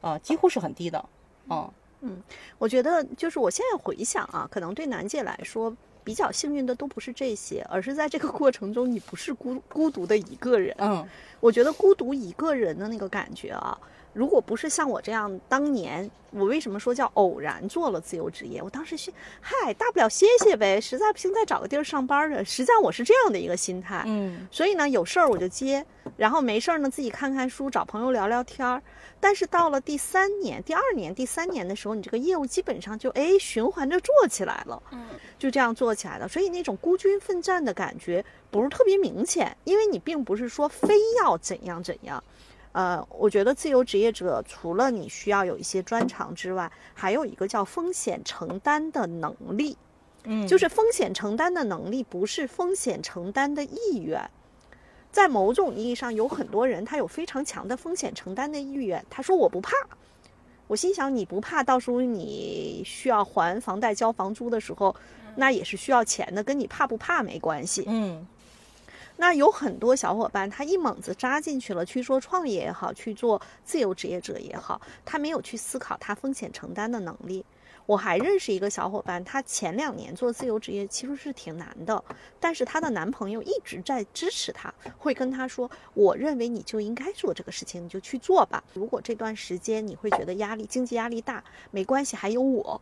呃，几乎是很低的。嗯嗯，我觉得就是我现在回想啊，可能对楠姐来说。比较幸运的都不是这些，而是在这个过程中，你不是孤孤独的一个人。嗯，我觉得孤独一个人的那个感觉啊，如果不是像我这样，当年我为什么说叫偶然做了自由职业？我当时是嗨，大不了歇歇呗，实在不行再找个地儿上班的。实际上我是这样的一个心态。嗯，所以呢，有事儿我就接，然后没事儿呢自己看看书，找朋友聊聊天儿。但是到了第三年、第二年、第三年的时候，你这个业务基本上就哎循环着做起来了，嗯，就这样做起来了。所以那种孤军奋战的感觉不是特别明显，因为你并不是说非要怎样怎样。呃，我觉得自由职业者除了你需要有一些专长之外，还有一个叫风险承担的能力，嗯，就是风险承担的能力不是风险承担的意愿。在某种意义上，有很多人他有非常强的风险承担的意愿。他说我不怕，我心想你不怕，到时候你需要还房贷、交房租的时候，那也是需要钱的，跟你怕不怕没关系。嗯，那有很多小伙伴他一猛子扎进去了，去做创业也好，去做自由职业者也好，他没有去思考他风险承担的能力。我还认识一个小伙伴，她前两年做自由职业其实是挺难的，但是她的男朋友一直在支持她，会跟她说：“我认为你就应该做这个事情，你就去做吧。如果这段时间你会觉得压力、经济压力大，没关系，还有我。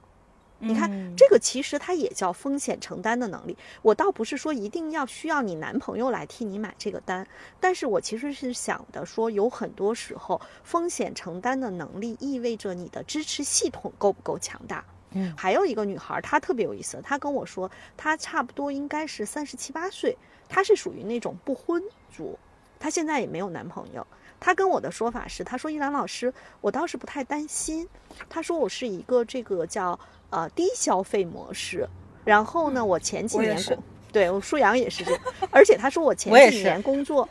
你看，这个其实它也叫风险承担的能力。我倒不是说一定要需要你男朋友来替你买这个单，但是我其实是想的说，有很多时候风险承担的能力意味着你的支持系统够不够强大。”还有一个女孩，她特别有意思。她跟我说，她差不多应该是三十七八岁，她是属于那种不婚族，她现在也没有男朋友。她跟我的说法是，他说依兰老师，我倒是不太担心。他说我是一个这个叫呃低消费模式。然后呢，我前几年工，对我舒阳也是这样。而且他说我 前几年工作，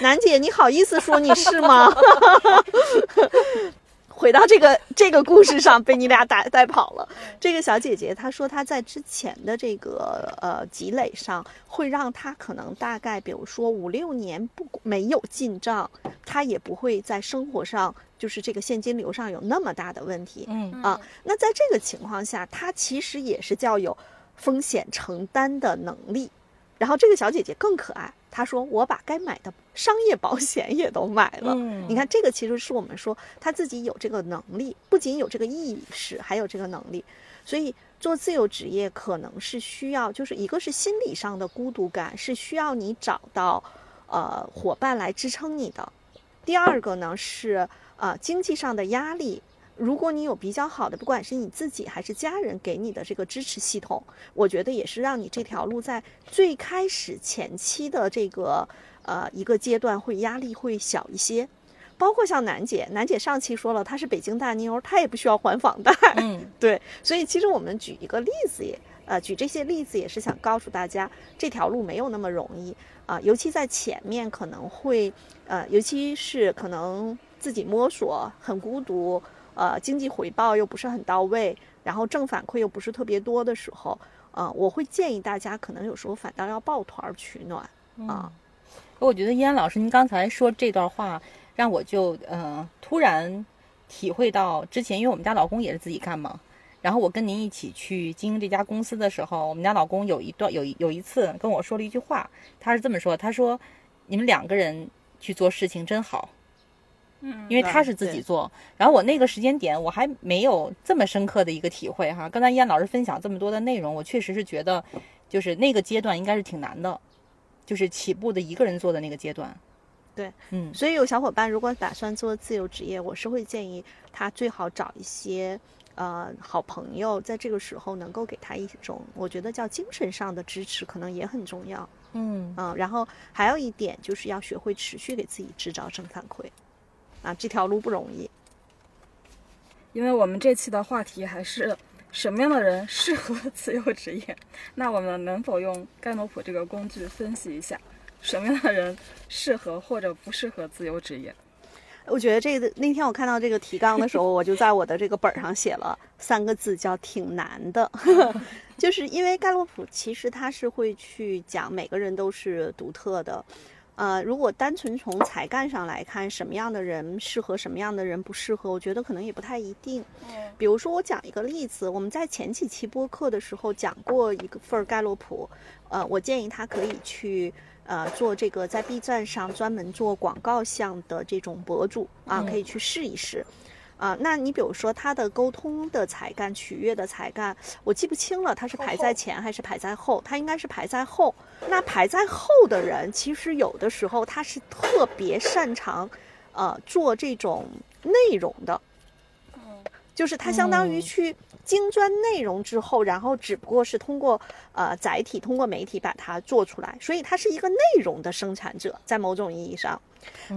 楠姐你好意思说你是吗？回到这个 这个故事上，被你俩带带跑了。这个小姐姐她说，她在之前的这个呃积累上，会让她可能大概，比如说五六年不没有进账，她也不会在生活上就是这个现金流上有那么大的问题。嗯啊，那在这个情况下，她其实也是叫有风险承担的能力。然后这个小姐姐更可爱。她说：“我把该买的商业保险也都买了。你看，这个其实是我们说她自己有这个能力，不仅有这个意识，还有这个能力。所以做自由职业可能是需要，就是一个是心理上的孤独感，是需要你找到呃伙伴来支撑你的。第二个呢是呃经济上的压力。”如果你有比较好的，不管是你自己还是家人给你的这个支持系统，我觉得也是让你这条路在最开始前期的这个呃一个阶段会压力会小一些。包括像楠姐，楠姐上期说了，她是北京大妞，她也不需要还房贷。嗯，对，所以其实我们举一个例子也，呃，举这些例子也是想告诉大家，这条路没有那么容易啊，尤其在前面可能会，呃，尤其是可能自己摸索很孤独，呃，经济回报又不是很到位，然后正反馈又不是特别多的时候，呃，我会建议大家可能有时候反倒要抱团取暖啊。我觉得依安老师，您刚才说这段话，让我就呃突然体会到，之前因为我们家老公也是自己干嘛，然后我跟您一起去经营这家公司的时候，我们家老公有一段有有一次跟我说了一句话，他是这么说，他说你们两个人去做事情真好，嗯，因为他是自己做，然后我那个时间点我还没有这么深刻的一个体会哈。刚才燕老师分享这么多的内容，我确实是觉得，就是那个阶段应该是挺难的。就是起步的一个人做的那个阶段，对，嗯，所以有小伙伴如果打算做自由职业，我是会建议他最好找一些呃好朋友，在这个时候能够给他一种我觉得叫精神上的支持，可能也很重要，嗯嗯，然后还有一点就是要学会持续给自己制造正反馈，啊，这条路不容易，因为我们这期的话题还是。什么样的人适合 自由职业？那我们能否用盖诺普这个工具分析一下，什么样的人适合或者不适合自由职业？我觉得这个那天我看到这个提纲的时候，我就在我的这个本上写了三个字，叫“挺难的 ”，就是因为盖洛普其实他是会去讲每个人都是独特的。呃，如果单纯从才干上来看，什么样的人适合，什么样的人不适合，我觉得可能也不太一定。比如说，我讲一个例子，我们在前几期播客的时候讲过一个份盖洛普，呃，我建议他可以去呃做这个在 B 站上专门做广告项的这种博主啊，可以去试一试。啊，那你比如说他的沟通的才干、取悦的才干，我记不清了，他是排在前还是排在后？他应该是排在后。那排在后的人，其实有的时候他是特别擅长，呃，做这种内容的。就是他相当于去精专内容之后，然后只不过是通过呃载体、通过媒体把它做出来，所以他是一个内容的生产者，在某种意义上。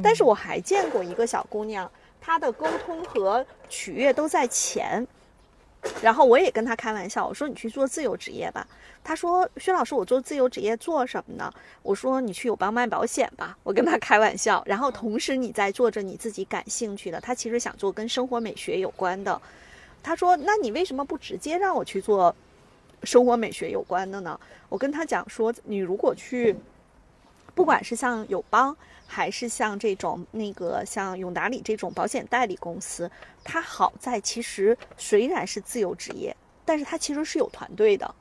但是我还见过一个小姑娘。他的沟通和取悦都在前，然后我也跟他开玩笑，我说你去做自由职业吧。他说薛老师，我做自由职业做什么呢？我说你去友邦卖保险吧。我跟他开玩笑，然后同时你在做着你自己感兴趣的。他其实想做跟生活美学有关的。他说，那你为什么不直接让我去做生活美学有关的呢？我跟他讲说，你如果去，不管是像友邦。还是像这种那个像永达里这种保险代理公司，它好在其实虽然是自由职业，但是它其实是有团队的。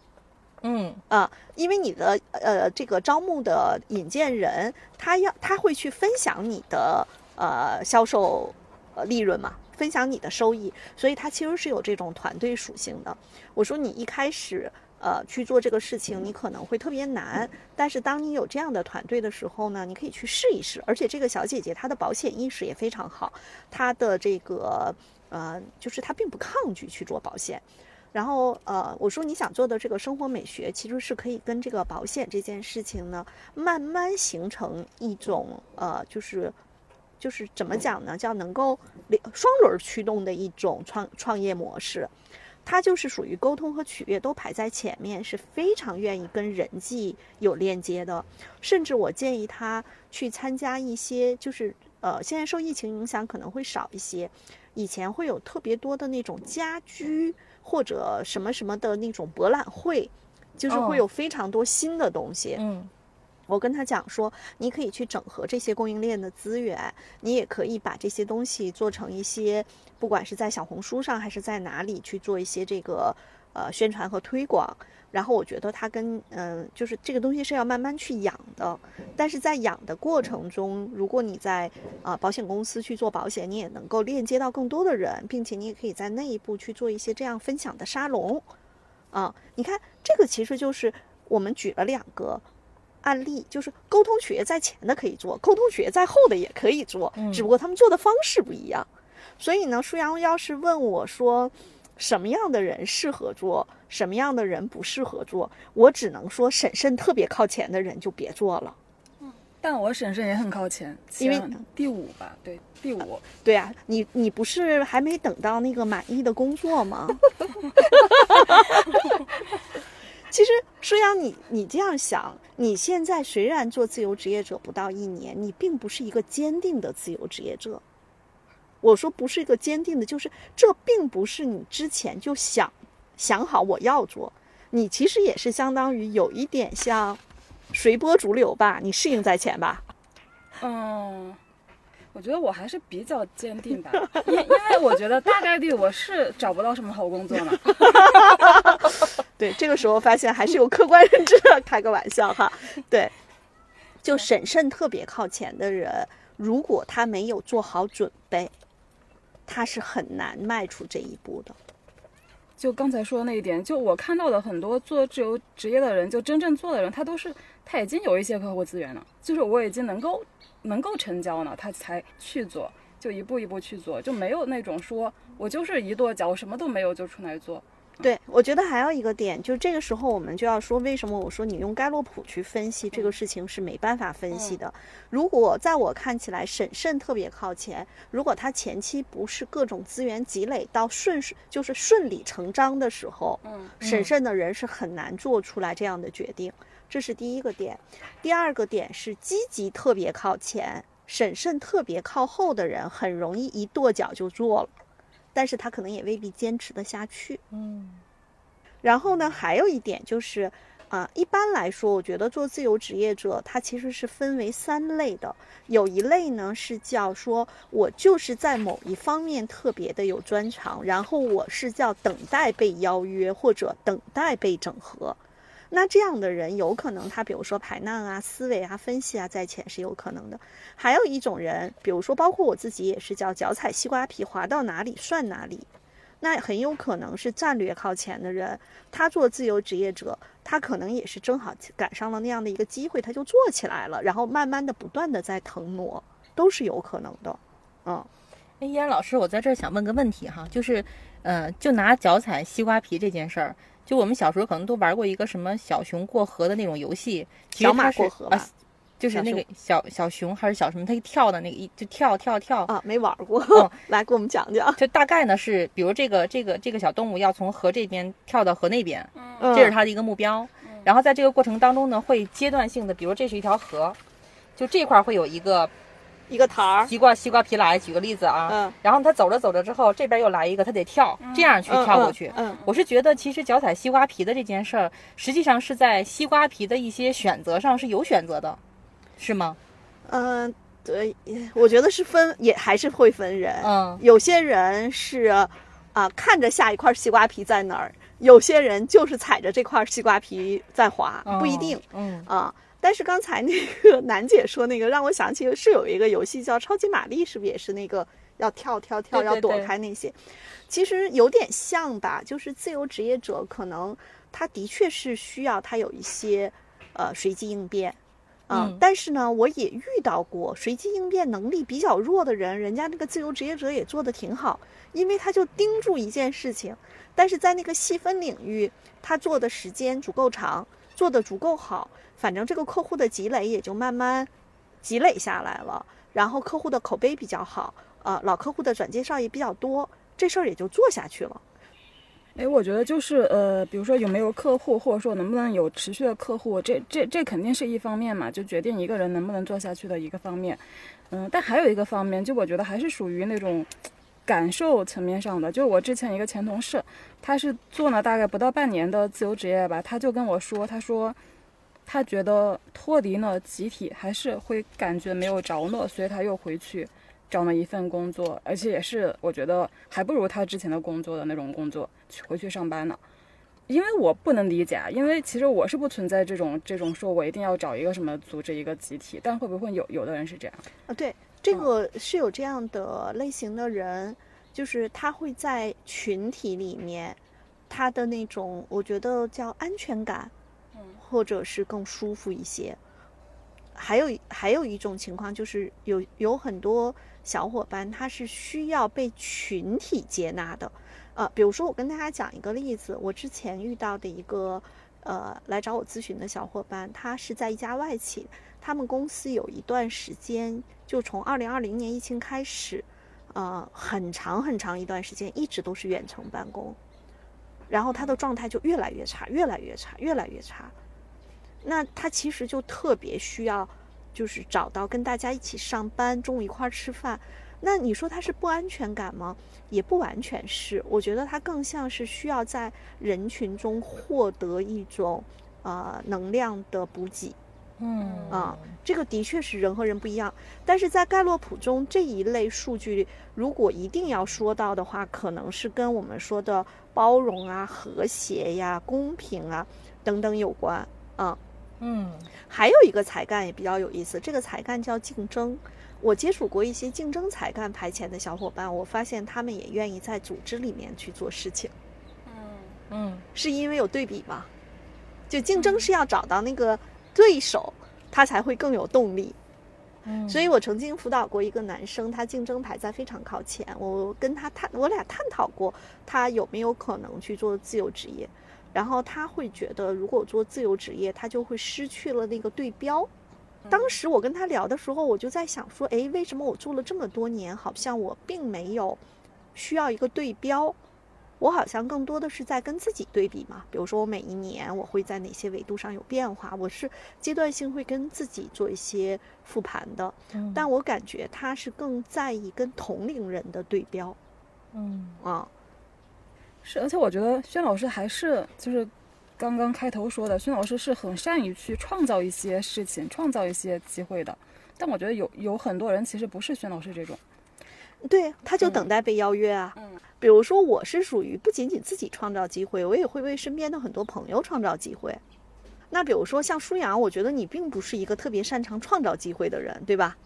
嗯啊，因为你的呃这个招募的引荐人，他要他会去分享你的呃销售呃利润嘛，分享你的收益，所以它其实是有这种团队属性的。我说你一开始。呃，去做这个事情，你可能会特别难。但是当你有这样的团队的时候呢，你可以去试一试。而且这个小姐姐她的保险意识也非常好，她的这个呃，就是她并不抗拒去做保险。然后呃，我说你想做的这个生活美学，其实是可以跟这个保险这件事情呢，慢慢形成一种呃，就是就是怎么讲呢，叫能够双轮驱动的一种创创业模式。他就是属于沟通和取悦都排在前面，是非常愿意跟人际有链接的。甚至我建议他去参加一些，就是呃，现在受疫情影响可能会少一些，以前会有特别多的那种家居或者什么什么的那种博览会，就是会有非常多新的东西。嗯。我跟他讲说，你可以去整合这些供应链的资源，你也可以把这些东西做成一些，不管是在小红书上还是在哪里去做一些这个呃宣传和推广。然后我觉得他跟嗯，就是这个东西是要慢慢去养的，但是在养的过程中，如果你在啊保险公司去做保险，你也能够链接到更多的人，并且你也可以在内部去做一些这样分享的沙龙。啊，你看这个其实就是我们举了两个。案例就是沟通学在前的可以做，沟通学在后的也可以做，只不过他们做的方式不一样。所以呢，舒阳要是问我说，什么样的人适合做，什么样的人不适合做，我只能说，审慎特别靠前的人就别做了。但我审慎也很靠前，因为第五吧，对，第五。对啊，你你不是还没等到那个满意的工作吗？其实，舒阳，你你这样想，你现在虽然做自由职业者不到一年，你并不是一个坚定的自由职业者。我说不是一个坚定的，就是这并不是你之前就想想好我要做，你其实也是相当于有一点像。随波逐流吧，你适应在前吧。嗯，我觉得我还是比较坚定吧，因因为我觉得大概率我是找不到什么好工作呢。对，这个时候发现还是有客观认知，开个玩笑哈。对，就审慎特别靠前的人，如果他没有做好准备，他是很难迈出这一步的。就刚才说的那一点，就我看到的很多做自由职业的人，就真正做的人，他都是他已经有一些客户资源了，就是我已经能够能够成交了，他才去做，就一步一步去做，就没有那种说我就是一跺脚，我什么都没有就出来做。对，我觉得还有一个点，就这个时候我们就要说，为什么我说你用盖洛普去分析这个事情是没办法分析的。如果在我看起来，审慎特别靠前，如果他前期不是各种资源积累到顺顺，就是顺理成章的时候，嗯，审慎的人是很难做出来这样的决定。这是第一个点。第二个点是积极特别靠前，审慎特别靠后的人，很容易一跺脚就做了。但是他可能也未必坚持得下去。嗯，然后呢，还有一点就是，啊，一般来说，我觉得做自由职业者，他其实是分为三类的。有一类呢是叫说，我就是在某一方面特别的有专长，然后我是叫等待被邀约或者等待被整合。那这样的人有可能，他比如说排难啊、思维啊、分析啊在前是有可能的。还有一种人，比如说包括我自己也是叫脚踩西瓜皮，滑到哪里算哪里。那很有可能是战略靠前的人，他做自由职业者，他可能也是正好赶上了那样的一个机会，他就做起来了，然后慢慢的不断的在腾挪，都是有可能的。嗯，哎，依然老师，我在这儿想问个问题哈，就是，呃，就拿脚踩西瓜皮这件事儿。就我们小时候可能都玩过一个什么小熊过河的那种游戏，小马过河啊，就是那个小小熊还是小什么，它一跳的那个一就跳跳跳啊，没玩过，来给我们讲讲。就大概呢是，比如这个这个这个小动物要从河这边跳到河那边，这是它的一个目标。然后在这个过程当中呢，会阶段性的，比如这是一条河，就这块会有一个。一个台儿，西瓜西瓜皮来，举个例子啊，嗯，然后他走着走着之后，这边又来一个，他得跳，这样去跳过去。嗯，我是觉得其实脚踩西瓜皮的这件事儿，实际上是在西瓜皮的一些选择上是有选择的，是吗？嗯，对，我觉得是分，也还是会分人。嗯，有些人是啊，看着下一块西瓜皮在哪儿，有些人就是踩着这块西瓜皮在滑，不一定。嗯啊。但是刚才那个楠姐说那个，让我想起是有一个游戏叫《超级玛丽》，是不是也是那个要跳跳跳，要躲开那些？其实有点像吧，就是自由职业者可能他的确是需要他有一些呃随机应变，嗯，但是呢，我也遇到过随机应变能力比较弱的人，人家那个自由职业者也做得挺好，因为他就盯住一件事情，但是在那个细分领域，他做的时间足够长，做的足够好。反正这个客户的积累也就慢慢积累下来了，然后客户的口碑比较好，呃，老客户的转介绍也比较多，这事儿也就做下去了。哎，我觉得就是呃，比如说有没有客户，或者说能不能有持续的客户，这这这肯定是一方面嘛，就决定一个人能不能做下去的一个方面。嗯，但还有一个方面，就我觉得还是属于那种感受层面上的。就我之前一个前同事，他是做了大概不到半年的自由职业吧，他就跟我说，他说。他觉得脱离了集体还是会感觉没有着落，所以他又回去找了一份工作，而且也是我觉得还不如他之前的工作的那种工作去回去上班呢。因为我不能理解，因为其实我是不存在这种这种说我一定要找一个什么组织一个集体，但会不会有有的人是这样啊？对，这个是有这样的类型的人，就是他会在群体里面，他的那种我觉得叫安全感。或者是更舒服一些，还有还有一种情况就是有有很多小伙伴他是需要被群体接纳的，呃，比如说我跟大家讲一个例子，我之前遇到的一个呃来找我咨询的小伙伴，他是在一家外企，他们公司有一段时间，就从二零二零年疫情开始，呃，很长很长一段时间一直都是远程办公，然后他的状态就越来越差，越来越差，越来越差。那他其实就特别需要，就是找到跟大家一起上班，中午一块儿吃饭。那你说他是不安全感吗？也不完全是，我觉得他更像是需要在人群中获得一种呃能量的补给。嗯啊，这个的确是人和人不一样。但是在盖洛普中这一类数据，如果一定要说到的话，可能是跟我们说的包容啊、和谐呀、公平啊等等有关啊。嗯，还有一个才干也比较有意思，这个才干叫竞争。我接触过一些竞争才干排前的小伙伴，我发现他们也愿意在组织里面去做事情。嗯嗯，是因为有对比吗？就竞争是要找到那个对手，他才会更有动力。嗯，所以我曾经辅导过一个男生，他竞争排在非常靠前。我跟他探，我俩探讨过他有没有可能去做自由职业。然后他会觉得，如果做自由职业，他就会失去了那个对标。当时我跟他聊的时候，我就在想说，哎，为什么我做了这么多年，好像我并没有需要一个对标？我好像更多的是在跟自己对比嘛。比如说，我每一年我会在哪些维度上有变化？我是阶段性会跟自己做一些复盘的。但我感觉他是更在意跟同龄人的对标。嗯啊。是，而且我觉得轩老师还是就是刚刚开头说的，轩老师是很善于去创造一些事情、创造一些机会的。但我觉得有有很多人其实不是轩老师这种，对，他就等待被邀约啊。嗯，比如说我是属于不仅仅自己创造机会，我也会为身边的很多朋友创造机会。那比如说像舒阳，我觉得你并不是一个特别擅长创造机会的人，对吧？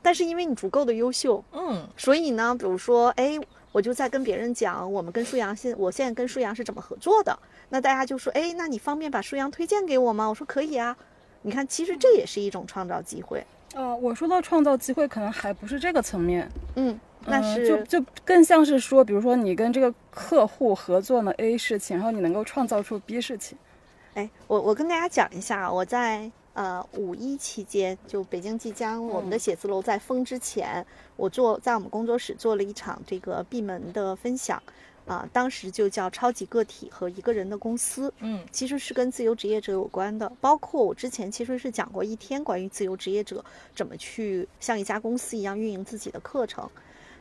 但是因为你足够的优秀，嗯，所以呢，比如说，哎。我就在跟别人讲，我们跟舒阳现，我现在跟舒阳是怎么合作的。那大家就说，哎，那你方便把舒阳推荐给我吗？我说可以啊。你看，其实这也是一种创造机会。呃，我说到创造机会，可能还不是这个层面。嗯，那是就就更像是说，比如说你跟这个客户合作呢 A 事情，然后你能够创造出 B 事情。哎，我我跟大家讲一下，我在。呃，五一期间，就北京即将我们的写字楼在封之前，我做在我们工作室做了一场这个闭门的分享，啊，当时就叫超级个体和一个人的公司，嗯，其实是跟自由职业者有关的，包括我之前其实是讲过一天关于自由职业者怎么去像一家公司一样运营自己的课程，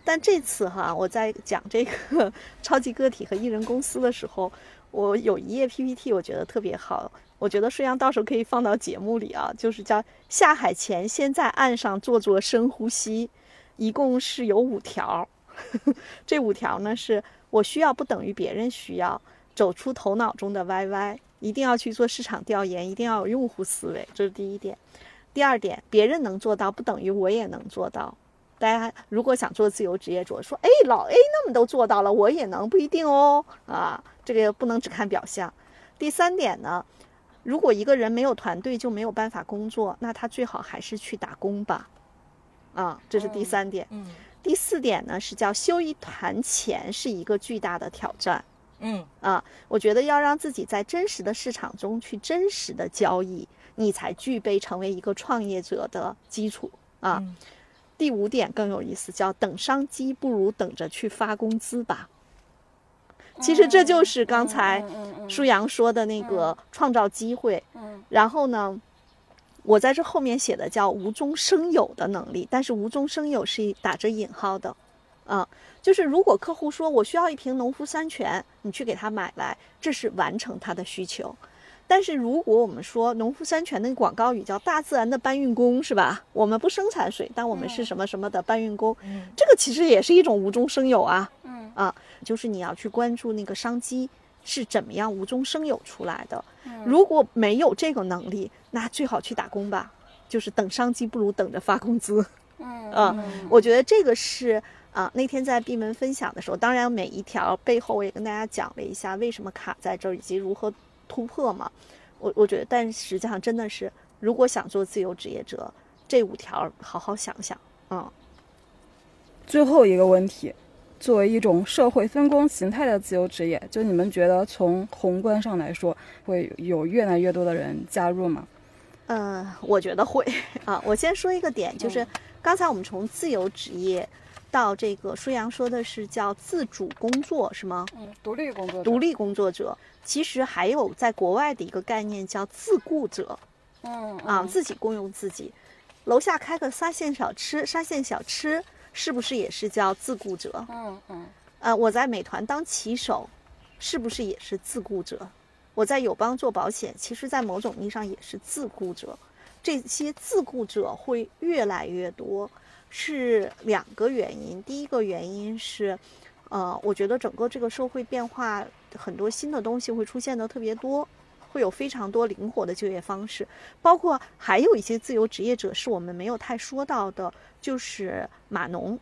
但这次哈，我在讲这个 超级个体和艺人公司的时候，我有一页 PPT，我觉得特别好。我觉得顺阳到时候可以放到节目里啊，就是叫下海前先在岸上做做深呼吸，一共是有五条。这五条呢，是我需要不等于别人需要，走出头脑中的 YY，一定要去做市场调研，一定要有用户思维，这是第一点。第二点，别人能做到不等于我也能做到。大家如果想做自由职业者，说哎老 A 那么都做到了，我也能不一定哦啊，这个不能只看表象。第三点呢？如果一个人没有团队就没有办法工作，那他最好还是去打工吧。啊，这是第三点。嗯。第四点呢是叫修一团钱是一个巨大的挑战。嗯。啊，我觉得要让自己在真实的市场中去真实的交易，你才具备成为一个创业者的基础啊。第五点更有意思，叫等商机不如等着去发工资吧。其实这就是刚才舒阳说的那个创造机会。然后呢，我在这后面写的叫无中生有的能力，但是无中生有是打着引号的，啊，就是如果客户说我需要一瓶农夫山泉，你去给他买来，这是完成他的需求。但是如果我们说农夫山泉的广告语叫大自然的搬运工，是吧？我们不生产水，但我们是什么什么的搬运工，这个其实也是一种无中生有啊。啊，就是你要去关注那个商机是怎么样无中生有出来的。如果没有这个能力，那最好去打工吧。就是等商机不如等着发工资。嗯，啊，我觉得这个是啊，那天在闭门分享的时候，当然每一条背后我也跟大家讲了一下为什么卡在这儿以及如何突破嘛。我我觉得，但实际上真的是，如果想做自由职业者，这五条好好想想。嗯，最后一个问题。作为一种社会分工形态的自由职业，就你们觉得从宏观上来说，会有越来越多的人加入吗？呃，我觉得会啊。我先说一个点，就是刚才我们从自由职业到这个舒阳说的是叫自主工作，是吗？嗯，独立工作，独立工作者。其实还有在国外的一个概念叫自雇者，嗯啊，自己雇佣自己。楼下开个沙县小吃，沙县小吃是不是也是叫自雇者？嗯嗯。呃，我在美团当骑手，是不是也是自雇者？我在友邦做保险，其实，在某种意义上也是自雇者。这些自雇者会越来越多，是两个原因。第一个原因是，呃，我觉得整个这个社会变化，很多新的东西会出现的特别多，会有非常多灵活的就业方式。包括还有一些自由职业者是我们没有太说到的，就是码农，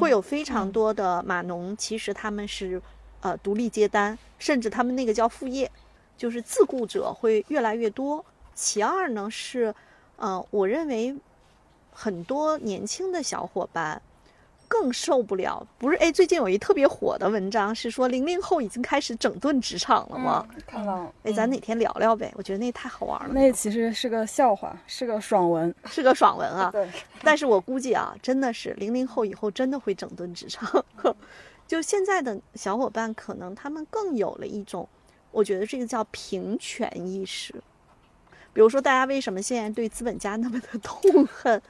会有非常多的码农，其实他们是呃独立接单，甚至他们那个叫副业。就是自雇者会越来越多。其二呢是，呃，我认为很多年轻的小伙伴更受不了。不是，哎，最近有一特别火的文章是说零零后已经开始整顿职场了吗？看了。哎，咱哪天聊聊呗？我觉得那太好玩了。那其实是个笑话，是个爽文，是个爽文啊。对。但是我估计啊，真的是零零后以后真的会整顿职场。就现在的小伙伴，可能他们更有了一种。我觉得这个叫平权意识。比如说，大家为什么现在对资本家那么的 痛恨？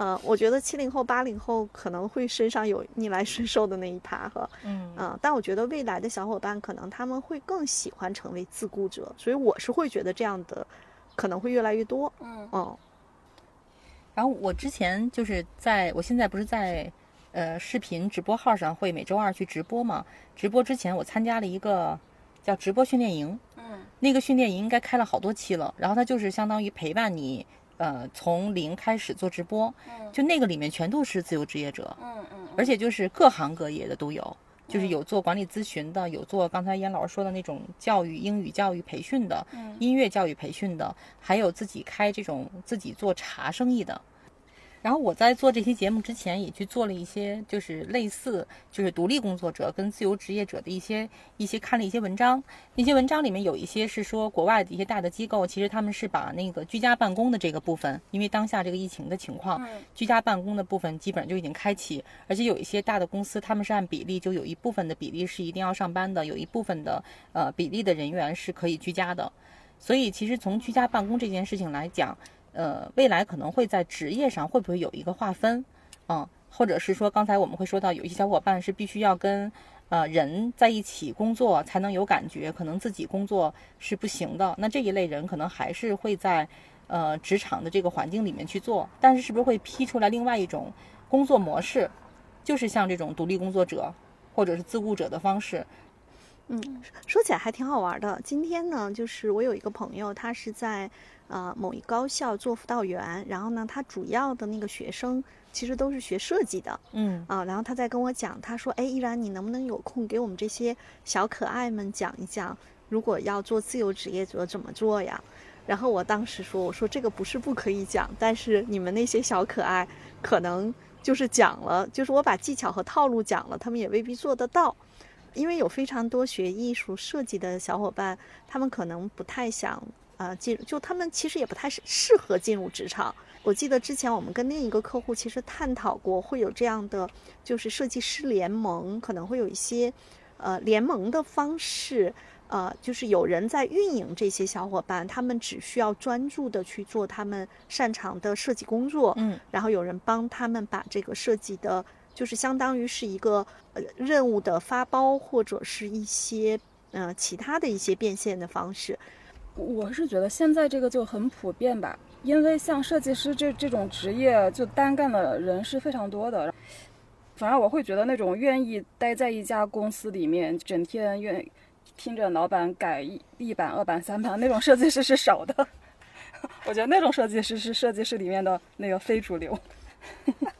呃，我觉得七零后、八零后可能会身上有逆来顺受的那一趴哈。嗯。啊，但我觉得未来的小伙伴可能他们会更喜欢成为自雇者，所以我是会觉得这样的可能会越来越多。嗯。哦。然后我之前就是在我现在不是在呃视频直播号上会每周二去直播嘛？直播之前我参加了一个。叫直播训练营，嗯，那个训练营应该开了好多期了。然后它就是相当于陪伴你，呃，从零开始做直播，嗯，就那个里面全都是自由职业者，嗯嗯，而且就是各行各业的都有，就是有做管理咨询的，有做刚才严老师说的那种教育英语教育培训的，嗯，音乐教育培训的，还有自己开这种自己做茶生意的。然后我在做这期节目之前，也去做了一些，就是类似，就是独立工作者跟自由职业者的一些一些看了一些文章。那些文章里面有一些是说，国外的一些大的机构，其实他们是把那个居家办公的这个部分，因为当下这个疫情的情况，居家办公的部分基本上就已经开启。而且有一些大的公司，他们是按比例，就有一部分的比例是一定要上班的，有一部分的呃比例的人员是可以居家的。所以其实从居家办公这件事情来讲，呃，未来可能会在职业上会不会有一个划分，嗯，或者是说刚才我们会说到有一些小伙伴是必须要跟呃人在一起工作才能有感觉，可能自己工作是不行的。那这一类人可能还是会在呃职场的这个环境里面去做，但是是不是会批出来另外一种工作模式，就是像这种独立工作者或者是自雇者的方式？嗯，说起来还挺好玩的。今天呢，就是我有一个朋友，他是在。呃，某一高校做辅导员，然后呢，他主要的那个学生其实都是学设计的，嗯啊，然后他在跟我讲，他说，哎，依然，你能不能有空给我们这些小可爱们讲一讲，如果要做自由职业者怎么做呀？然后我当时说，我说这个不是不可以讲，但是你们那些小可爱可能就是讲了，就是我把技巧和套路讲了，他们也未必做得到，因为有非常多学艺术设计的小伙伴，他们可能不太想。啊，进就他们其实也不太适适合进入职场。我记得之前我们跟另一个客户其实探讨过，会有这样的就是设计师联盟，可能会有一些呃联盟的方式，呃，就是有人在运营这些小伙伴，他们只需要专注的去做他们擅长的设计工作，嗯，然后有人帮他们把这个设计的，就是相当于是一个任务的发包或者是一些呃其他的一些变现的方式。我是觉得现在这个就很普遍吧，因为像设计师这这种职业，就单干的人是非常多的。反而我会觉得那种愿意待在一家公司里面，整天愿听着老板改一一版、二版、三版那种设计师是少的。我觉得那种设计师是设计师里面的那个非主流。